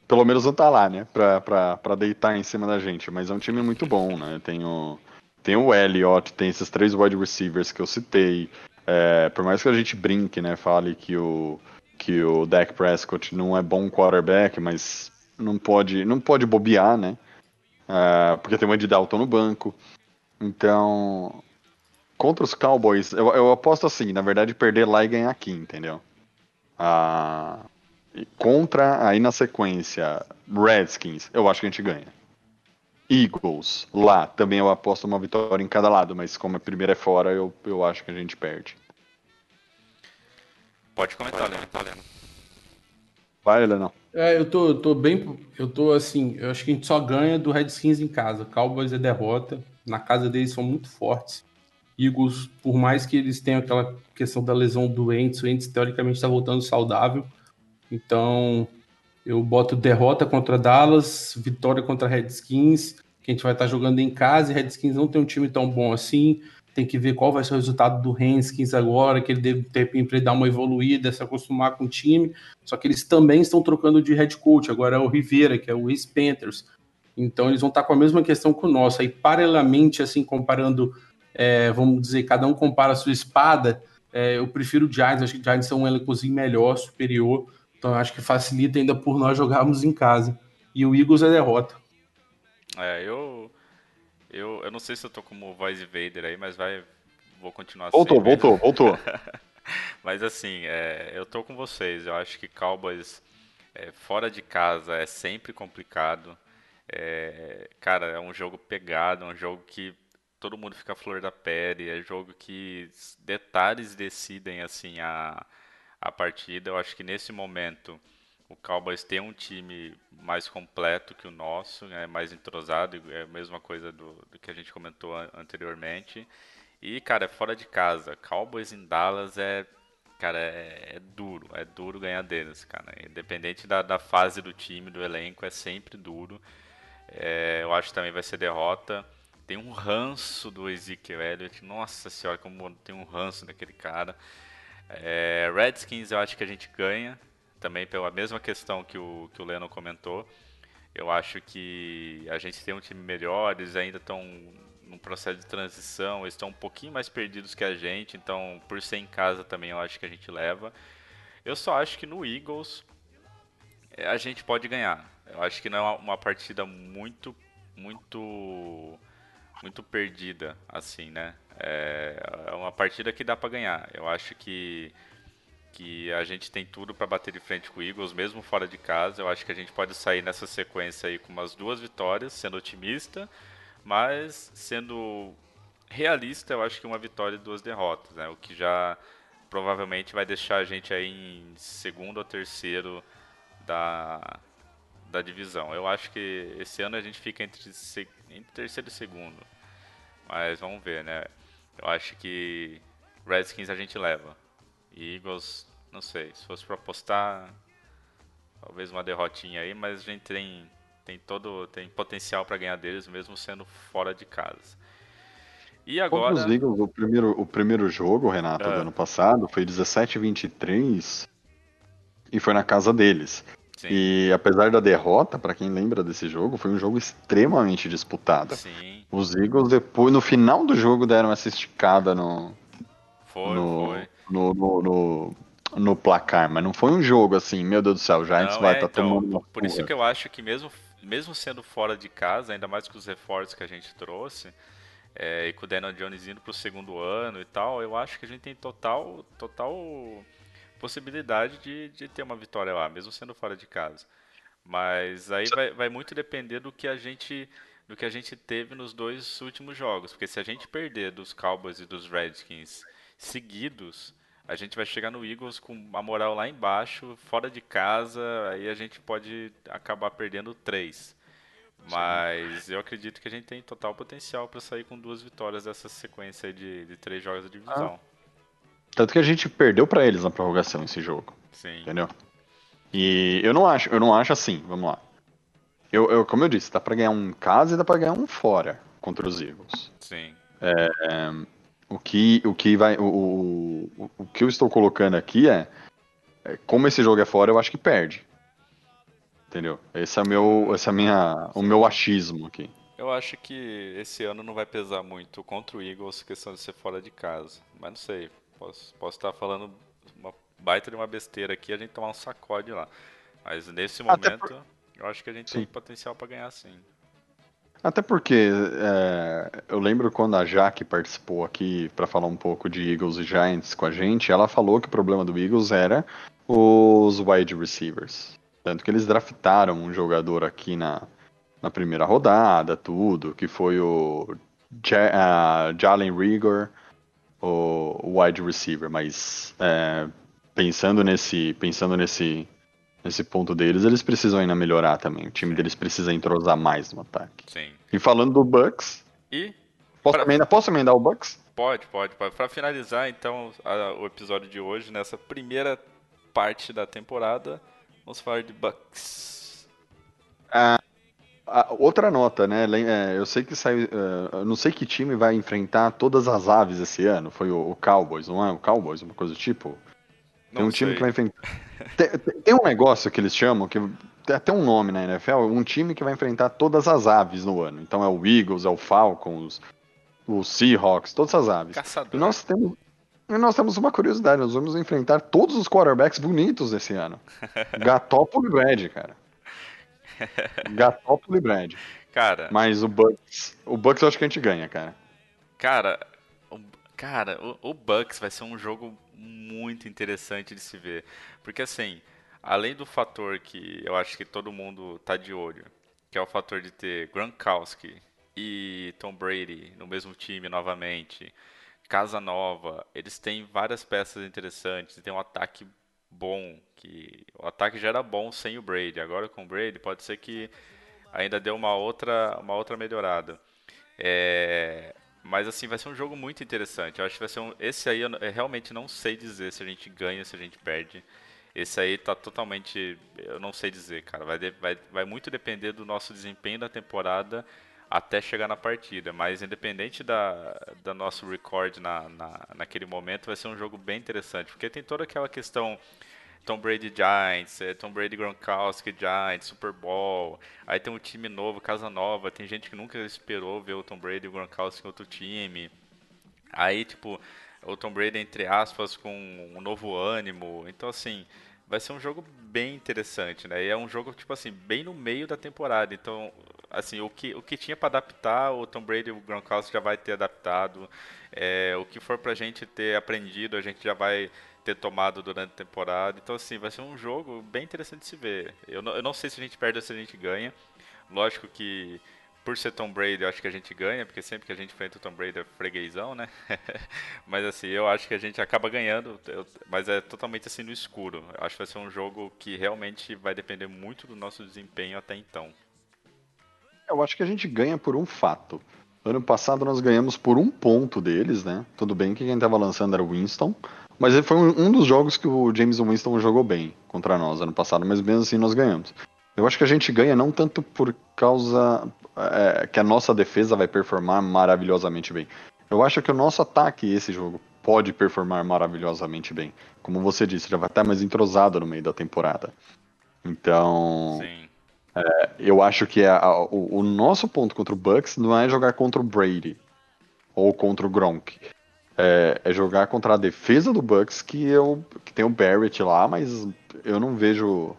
Pelo menos não tá lá, né? Pra, pra, pra deitar em cima da gente. Mas é um time muito bom, né? Tem o, tem o Elliott, tem esses três wide receivers que eu citei. É, por mais que a gente brinque, né? Fale que o, que o Dak Prescott não é bom quarterback, mas não pode, não pode bobear, né? É, porque tem o Andy Dalton no banco. Então, contra os Cowboys, eu, eu aposto assim, na verdade, perder lá e ganhar aqui, entendeu? a... contra, aí na sequência, Redskins, eu acho que a gente ganha. Eagles, lá, também eu aposto uma vitória em cada lado, mas como a primeira é fora, eu, eu acho que a gente perde. Pode comentar, Leandro. Vai, Leandro. É, eu tô, tô bem. Eu tô assim. Eu acho que a gente só ganha do Redskins em casa. Cowboys é derrota. Na casa deles são muito fortes. Eagles, por mais que eles tenham aquela questão da lesão do Ents, o Ents teoricamente está voltando saudável. Então, eu boto derrota contra Dallas, vitória contra Redskins, que a gente vai estar jogando em casa e Redskins não tem um time tão bom assim. Tem que ver qual vai ser o resultado do Redskins agora, que ele deve ter para dar uma evoluída, se acostumar com o time. Só que eles também estão trocando de head coach. Agora é o Rivera, que é o ex-Panthers. Então eles vão estar com a mesma questão que o nosso. Aí, paralelamente, assim, comparando, é, vamos dizer, cada um compara a sua espada. É, eu prefiro o Giants, acho que o Giants é um elencozinho melhor, superior. Então acho que facilita ainda por nós jogarmos em casa. E o Eagles é derrota. É, eu, eu. Eu não sei se eu tô como voice Vader aí, mas vai. Vou continuar Voltou, voltou, voltou. mas assim, é, eu tô com vocês. Eu acho que Cowboys é, fora de casa é sempre complicado. É, cara, é um jogo pegado, é um jogo que todo mundo fica flor da pele, é jogo que detalhes decidem assim a a partida. Eu acho que nesse momento o Cowboys tem um time mais completo que o nosso, né, mais entrosado, é a mesma coisa do, do que a gente comentou anteriormente. E, cara, é fora de casa. Cowboys em Dallas é, cara, é, é duro, é duro ganhar deles, cara. Independente da, da fase do time, do elenco, é sempre duro. É, eu acho que também vai ser derrota. Tem um ranço do Ezekiel Elliott. Nossa senhora, como tem um ranço daquele cara. É, Redskins eu acho que a gente ganha, também pela mesma questão que o, que o Lennon comentou. Eu acho que a gente tem um time melhor, eles ainda estão num processo de transição, eles estão um pouquinho mais perdidos que a gente, então por ser em casa também eu acho que a gente leva. Eu só acho que no Eagles é, a gente pode ganhar. Eu acho que não é uma partida muito, muito, muito perdida, assim, né? É, é uma partida que dá para ganhar. Eu acho que que a gente tem tudo para bater de frente com o Eagles, mesmo fora de casa. Eu acho que a gente pode sair nessa sequência aí com umas duas vitórias, sendo otimista, mas sendo realista, eu acho que uma vitória e duas derrotas, né? O que já provavelmente vai deixar a gente aí em segundo ou terceiro da, da divisão. Eu acho que esse ano a gente fica entre, entre terceiro e segundo. Mas vamos ver, né? Eu acho que Redskins a gente leva. E Eagles, não sei. Se fosse para apostar, talvez uma derrotinha aí, mas a gente tem, tem todo tem potencial para ganhar deles, mesmo sendo fora de casa. E agora. Os Eagles, o primeiro, o primeiro jogo, Renato, é. do ano passado, foi 17-23 e foi na casa deles. Sim. E apesar da derrota, para quem lembra desse jogo, foi um jogo extremamente disputado. Sim. Os Eagles, depois, no final do jogo, deram essa esticada no. Foi, no, foi. No, no, no, no, placar, mas não foi um jogo assim, meu Deus do céu, já Giants vai estar é, tá então, tomando. Por isso que eu acho que mesmo, mesmo sendo fora de casa, ainda mais com os reforços que a gente trouxe, é, e com o Daniel Jones indo para o segundo ano e tal, eu acho que a gente tem total, total possibilidade de, de ter uma vitória lá, mesmo sendo fora de casa. Mas aí vai, vai muito depender do que a gente do que a gente teve nos dois últimos jogos, porque se a gente perder dos Cowboys e dos Redskins seguidos, a gente vai chegar no Eagles com a moral lá embaixo, fora de casa, aí a gente pode acabar perdendo três. Mas eu acredito que a gente tem total potencial para sair com duas vitórias dessa sequência de, de três jogos de divisão. Ah. Tanto que a gente perdeu para eles na prorrogação esse jogo. Sim. Entendeu? E eu não acho, eu não acho assim, vamos lá. Eu, eu como eu disse, dá para ganhar um em casa e dá para ganhar um fora contra os Eagles. Sim. É, o que o que vai o, o, o que eu estou colocando aqui é, é, como esse jogo é fora, eu acho que perde. Entendeu? Esse é o meu, esse é minha, o meu achismo aqui. Eu acho que esse ano não vai pesar muito contra o Eagles, questão de ser fora de casa. Mas não sei, Posso, posso estar falando uma baita de uma besteira aqui a gente tomar um sacode lá. Mas nesse momento, por... eu acho que a gente sim. tem potencial para ganhar sim. Até porque é, eu lembro quando a Jaque participou aqui para falar um pouco de Eagles e Giants com a gente, ela falou que o problema do Eagles era os wide receivers. Tanto que eles draftaram um jogador aqui na, na primeira rodada, tudo, que foi o ja, uh, Jalen Rigor, o wide receiver, mas é, pensando nesse pensando nesse nesse ponto deles, eles precisam ainda melhorar também. O time deles precisa entrosar mais no ataque. Sim. E falando do Bucks, e posso, pra... emendar, posso emendar o Bucks? Pode, pode, pode. Para finalizar então a, o episódio de hoje nessa primeira parte da temporada, vamos falar de Bucks. Ah, outra nota, né? É, eu sei que saiu. É, eu não sei que time vai enfrentar todas as aves esse ano. Foi o, Cowboys, não é? O Cowboys, uma coisa do tipo. Não tem um sei. time que vai enfrentar. tem, tem, um negócio que eles chamam, que tem até um nome na NFL, um time que vai enfrentar todas as aves no ano. Então é o Eagles, é o Falcons, o Seahawks, todas as aves. Caçador. E nós temos. E nós temos uma curiosidade, nós vamos enfrentar todos os quarterbacks bonitos esse ano. Gatópolo e Brad, cara. Gatópolo e Brad. Cara. Mas o Bucks. O Bucks eu acho que a gente ganha, cara. Cara, o, cara, o, o Bucks vai ser um jogo muito interessante de se ver. Porque assim, além do fator que eu acho que todo mundo tá de olho, que é o fator de ter Gronkowski e Tom Brady no mesmo time novamente, casa nova, eles têm várias peças interessantes, tem um ataque bom, que o ataque já era bom sem o Brady. Agora com o Brady pode ser que ainda deu uma outra, uma outra melhorada. É, mas assim, vai ser um jogo muito interessante. Eu acho que vai ser um. Esse aí eu, eu, realmente não sei dizer se a gente ganha, se a gente perde. Esse aí tá totalmente. Eu não sei dizer, cara. Vai, vai, vai muito depender do nosso desempenho da temporada até chegar na partida. Mas independente da, da nosso record na, na, naquele momento, vai ser um jogo bem interessante. Porque tem toda aquela questão Tom Brady Giants, é, Tom Brady Gronkowski Giants, Super Bowl. Aí tem um time novo, Casa Nova. Tem gente que nunca esperou ver o Tom Brady e o Gronkowski em outro time. Aí, tipo, o Tom Brady, entre aspas, com um novo ânimo. Então, assim, vai ser um jogo bem interessante, né? E é um jogo, tipo assim, bem no meio da temporada. Então, assim, o que, o que tinha para adaptar, o Tom Brady e o Gronkowski já vai ter adaptado. É, o que for pra gente ter aprendido, a gente já vai ter tomado durante a temporada. Então, assim, vai ser um jogo bem interessante de se ver. Eu não, eu não sei se a gente perde ou se a gente ganha. Lógico que, por ser Tom Brady, eu acho que a gente ganha, porque sempre que a gente enfrenta o Tom Brady é freguesão, né? mas, assim, eu acho que a gente acaba ganhando, eu, mas é totalmente assim no escuro. Eu acho que vai ser um jogo que realmente vai depender muito do nosso desempenho até então. Eu acho que a gente ganha por um fato. Ano passado nós ganhamos por um ponto deles, né? Tudo bem que quem estava lançando era o Winston, mas ele foi um, um, dos jogos que o James Winston jogou bem contra nós ano passado, mas mesmo assim nós ganhamos. Eu acho que a gente ganha não tanto por causa é, que a nossa defesa vai performar maravilhosamente bem. Eu acho que o nosso ataque esse jogo pode performar maravilhosamente bem. Como você disse, já vai estar mais entrosado no meio da temporada. Então, é, eu acho que é a, o, o, nosso ponto contra o Bucks não é jogar contra o Brady ou contra o Gronk é, é, jogar contra a defesa do Bucks, que, eu, que tem o Barrett lá, mas eu não vejo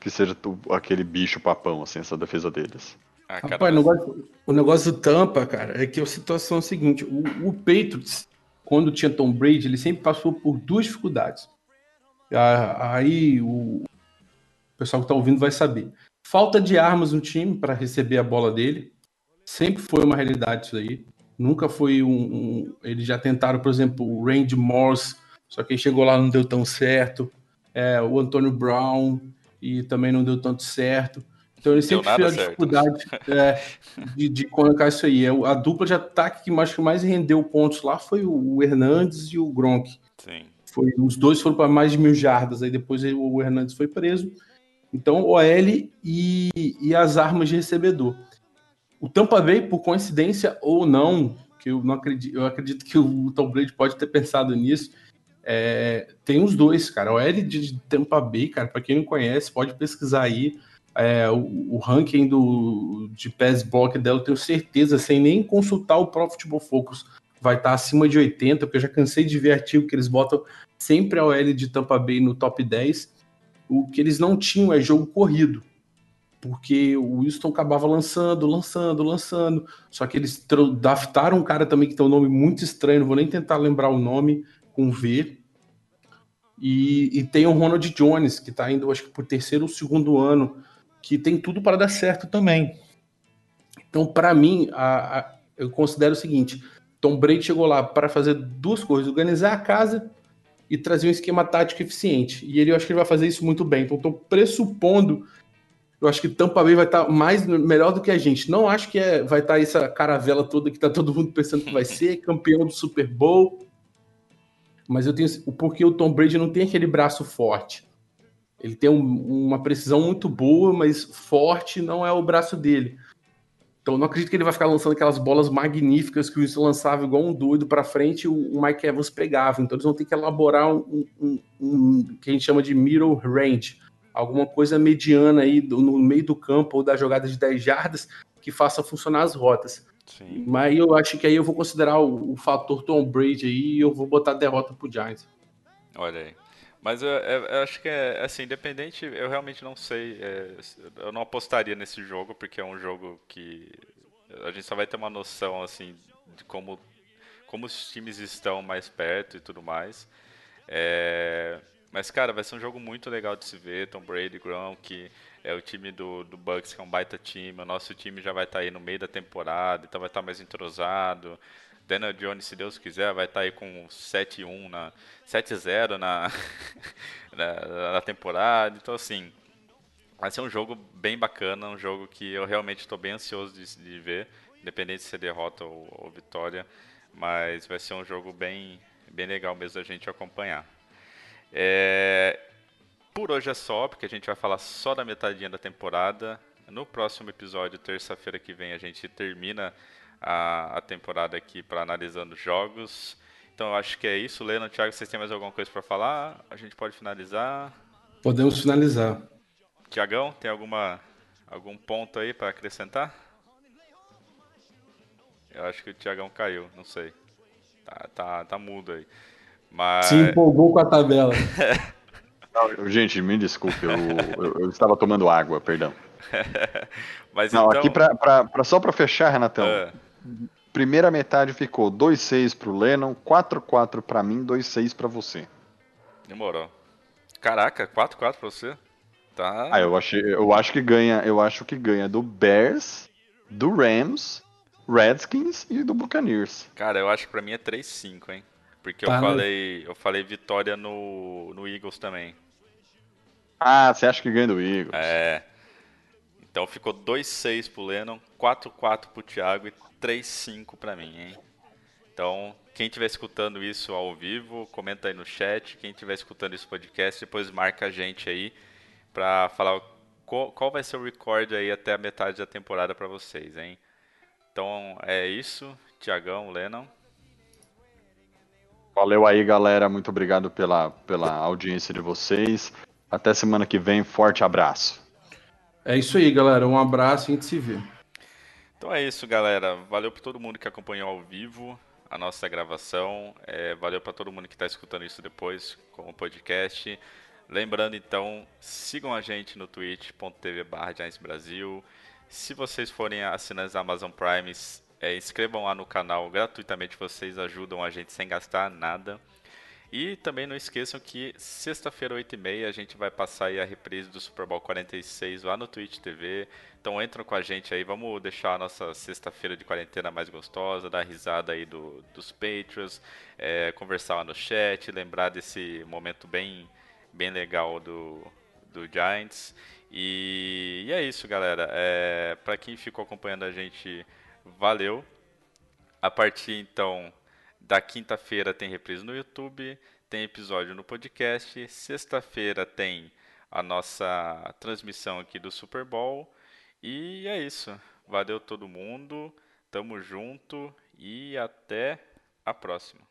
que seja aquele bicho papão, assim, essa defesa deles. Ah, Rapaz, o negócio, o negócio do Tampa, cara, é que a situação é a seguinte: o, o Patriots, quando tinha Tom Brady, ele sempre passou por duas dificuldades. Aí o pessoal que está ouvindo vai saber. Falta de armas no time para receber a bola dele. Sempre foi uma realidade isso aí. Nunca foi um, um, Eles já tentaram, por exemplo, o Randy Morse, só que chegou lá não deu tão certo. É, o Antônio Brown e também não deu tanto certo. Então ele sempre teve a dificuldade é, de, de, colocar isso aí. É, a dupla de ataque que mais, que mais rendeu pontos lá foi o Hernandes e o Gronk. Sim. Foi, os dois foram para mais de mil jardas, aí depois o Hernandes foi preso. Então, OL e, e as armas de recebedor. O Tampa Bay, por coincidência ou não, que eu não acredito, eu acredito que o Tom Brady pode ter pensado nisso. É, tem os dois, cara. O L de Tampa Bay, cara, para quem não conhece, pode pesquisar aí. É, o, o, ranking do, de pass block dela, eu tenho certeza, sem nem consultar o Pro Football Focus, vai estar acima de 80, porque eu já cansei de ver artigo que eles botam sempre a OL de Tampa Bay no top 10. O que eles não tinham é jogo corrido. porque o Wilson acabava lançando, lançando, lançando. Só que eles draftaram um cara também que tem um nome muito estranho, não vou nem tentar lembrar o nome com V. E, e tem o Ronald Jones, que está indo, acho que por terceiro ou segundo ano, que tem tudo para dar certo também. Então, para mim, a, a, eu considero o seguinte: Tom Brady chegou lá para fazer duas coisas: organizar a casa e trazer um esquema tático eficiente. E ele, eu acho que ele vai fazer isso muito bem. Então, estou pressupondo eu acho que Tampa Bay vai estar tá mais melhor do que a gente. Não acho que é, vai estar tá essa caravela toda que está todo mundo pensando que vai ser campeão do Super Bowl. Mas eu tenho porque o Tom Brady não tem aquele braço forte. Ele tem um, uma precisão muito boa, mas forte não é o braço dele. Então não acredito que ele vai ficar lançando aquelas bolas magníficas que o Wilson lançava igual um doido para frente e o Mike Evans pegava. Então eles vão ter que elaborar um, um, um que a gente chama de middle range alguma coisa mediana aí no meio do campo ou da jogada de 10 jardas que faça funcionar as rotas. Sim. Mas eu acho que aí eu vou considerar o, o fator Tom Brady aí e eu vou botar a derrota pro Giants. Olha aí. Mas eu, eu, eu, acho que é assim, independente, eu realmente não sei. É, eu não apostaria nesse jogo, porque é um jogo que a gente só vai ter uma noção assim de como, como os times estão mais perto e tudo mais. É, mas, cara, vai ser um jogo muito legal de se ver. Tom Brady, Gronk, é o time do, do Bucks, que é um baita time. O nosso time já vai estar tá aí no meio da temporada, então vai estar tá mais entrosado. Daniel Jones, se Deus quiser, vai estar tá aí com 7-1 na 7-0 na, na, na temporada. Então, assim, vai ser um jogo bem bacana, um jogo que eu realmente estou bem ansioso de, de, ver, independente se é derrota ou, ou, vitória, mas vai ser um jogo bem, bem legal mesmo a gente acompanhar. É... Por hoje é só, porque a gente vai falar só da metadinha da temporada. No próximo episódio, terça-feira que vem, a gente termina a, a temporada aqui para analisando jogos. Então eu acho que é isso. Leno, Thiago, vocês têm mais alguma coisa para falar? A gente pode finalizar? Podemos finalizar. Tiagão, tem alguma algum ponto aí para acrescentar? Eu acho que o Tiagão caiu, não sei. Tá, tá, tá mudo aí. Mas... Se empolgou com a tabela. Não, gente, me desculpe, eu, eu, eu, estava tomando água, perdão. Mas Não, então... aqui pra, pra, pra, só para fechar, Renatão. É. Primeira metade ficou 2-6 pro Lennon, 4-4 para mim, 2-6 para você. Demorou. Caraca, 4-4 para você? Tá. Ah, eu, achei, eu acho que ganha, eu acho que ganha do Bears, do Rams, Redskins e do Buccaneers. Cara, eu acho que para mim é 3-5, hein? Porque tá, eu falei, eu falei vitória no, no Eagles também. Ah, você acha que ganha do Eagles? É. Então ficou 2-6 pro Lennon, 4-4 pro Thiago e 3-5 pra mim, hein? Então, quem estiver escutando isso ao vivo, comenta aí no chat. Quem estiver escutando esse podcast, depois marca a gente aí pra falar qual, vai ser o recorde aí até a metade da temporada para vocês, hein? Então é isso, Tiagão, Lennon. Valeu aí, galera. Muito obrigado pela, pela audiência de vocês. Até semana que vem. Forte abraço. É isso aí, galera. Um abraço e a gente se vê. Então é isso, galera. Valeu para todo mundo que acompanhou ao vivo a nossa gravação. É, valeu para todo mundo que está escutando isso depois com o podcast. Lembrando, então, sigam a gente no twitch.tv Brasil. Se vocês forem assinantes da Amazon Prime, é, inscrevam lá no canal gratuitamente, vocês ajudam a gente sem gastar nada. E também não esqueçam que sexta-feira, 8h30, a gente vai passar a reprise do Super Bowl 46 lá no Twitch TV. Então entram com a gente aí, vamos deixar a nossa sexta-feira de quarentena mais gostosa, dar risada aí do, dos Patriots, é, conversar lá no chat, lembrar desse momento bem, bem legal do, do Giants. E, e é isso, galera. É, para quem ficou acompanhando a gente valeu. A partir então da quinta-feira tem reprise no YouTube, tem episódio no podcast. Sexta-feira tem a nossa transmissão aqui do Super Bowl. E é isso. Valeu todo mundo. Tamo junto e até a próxima.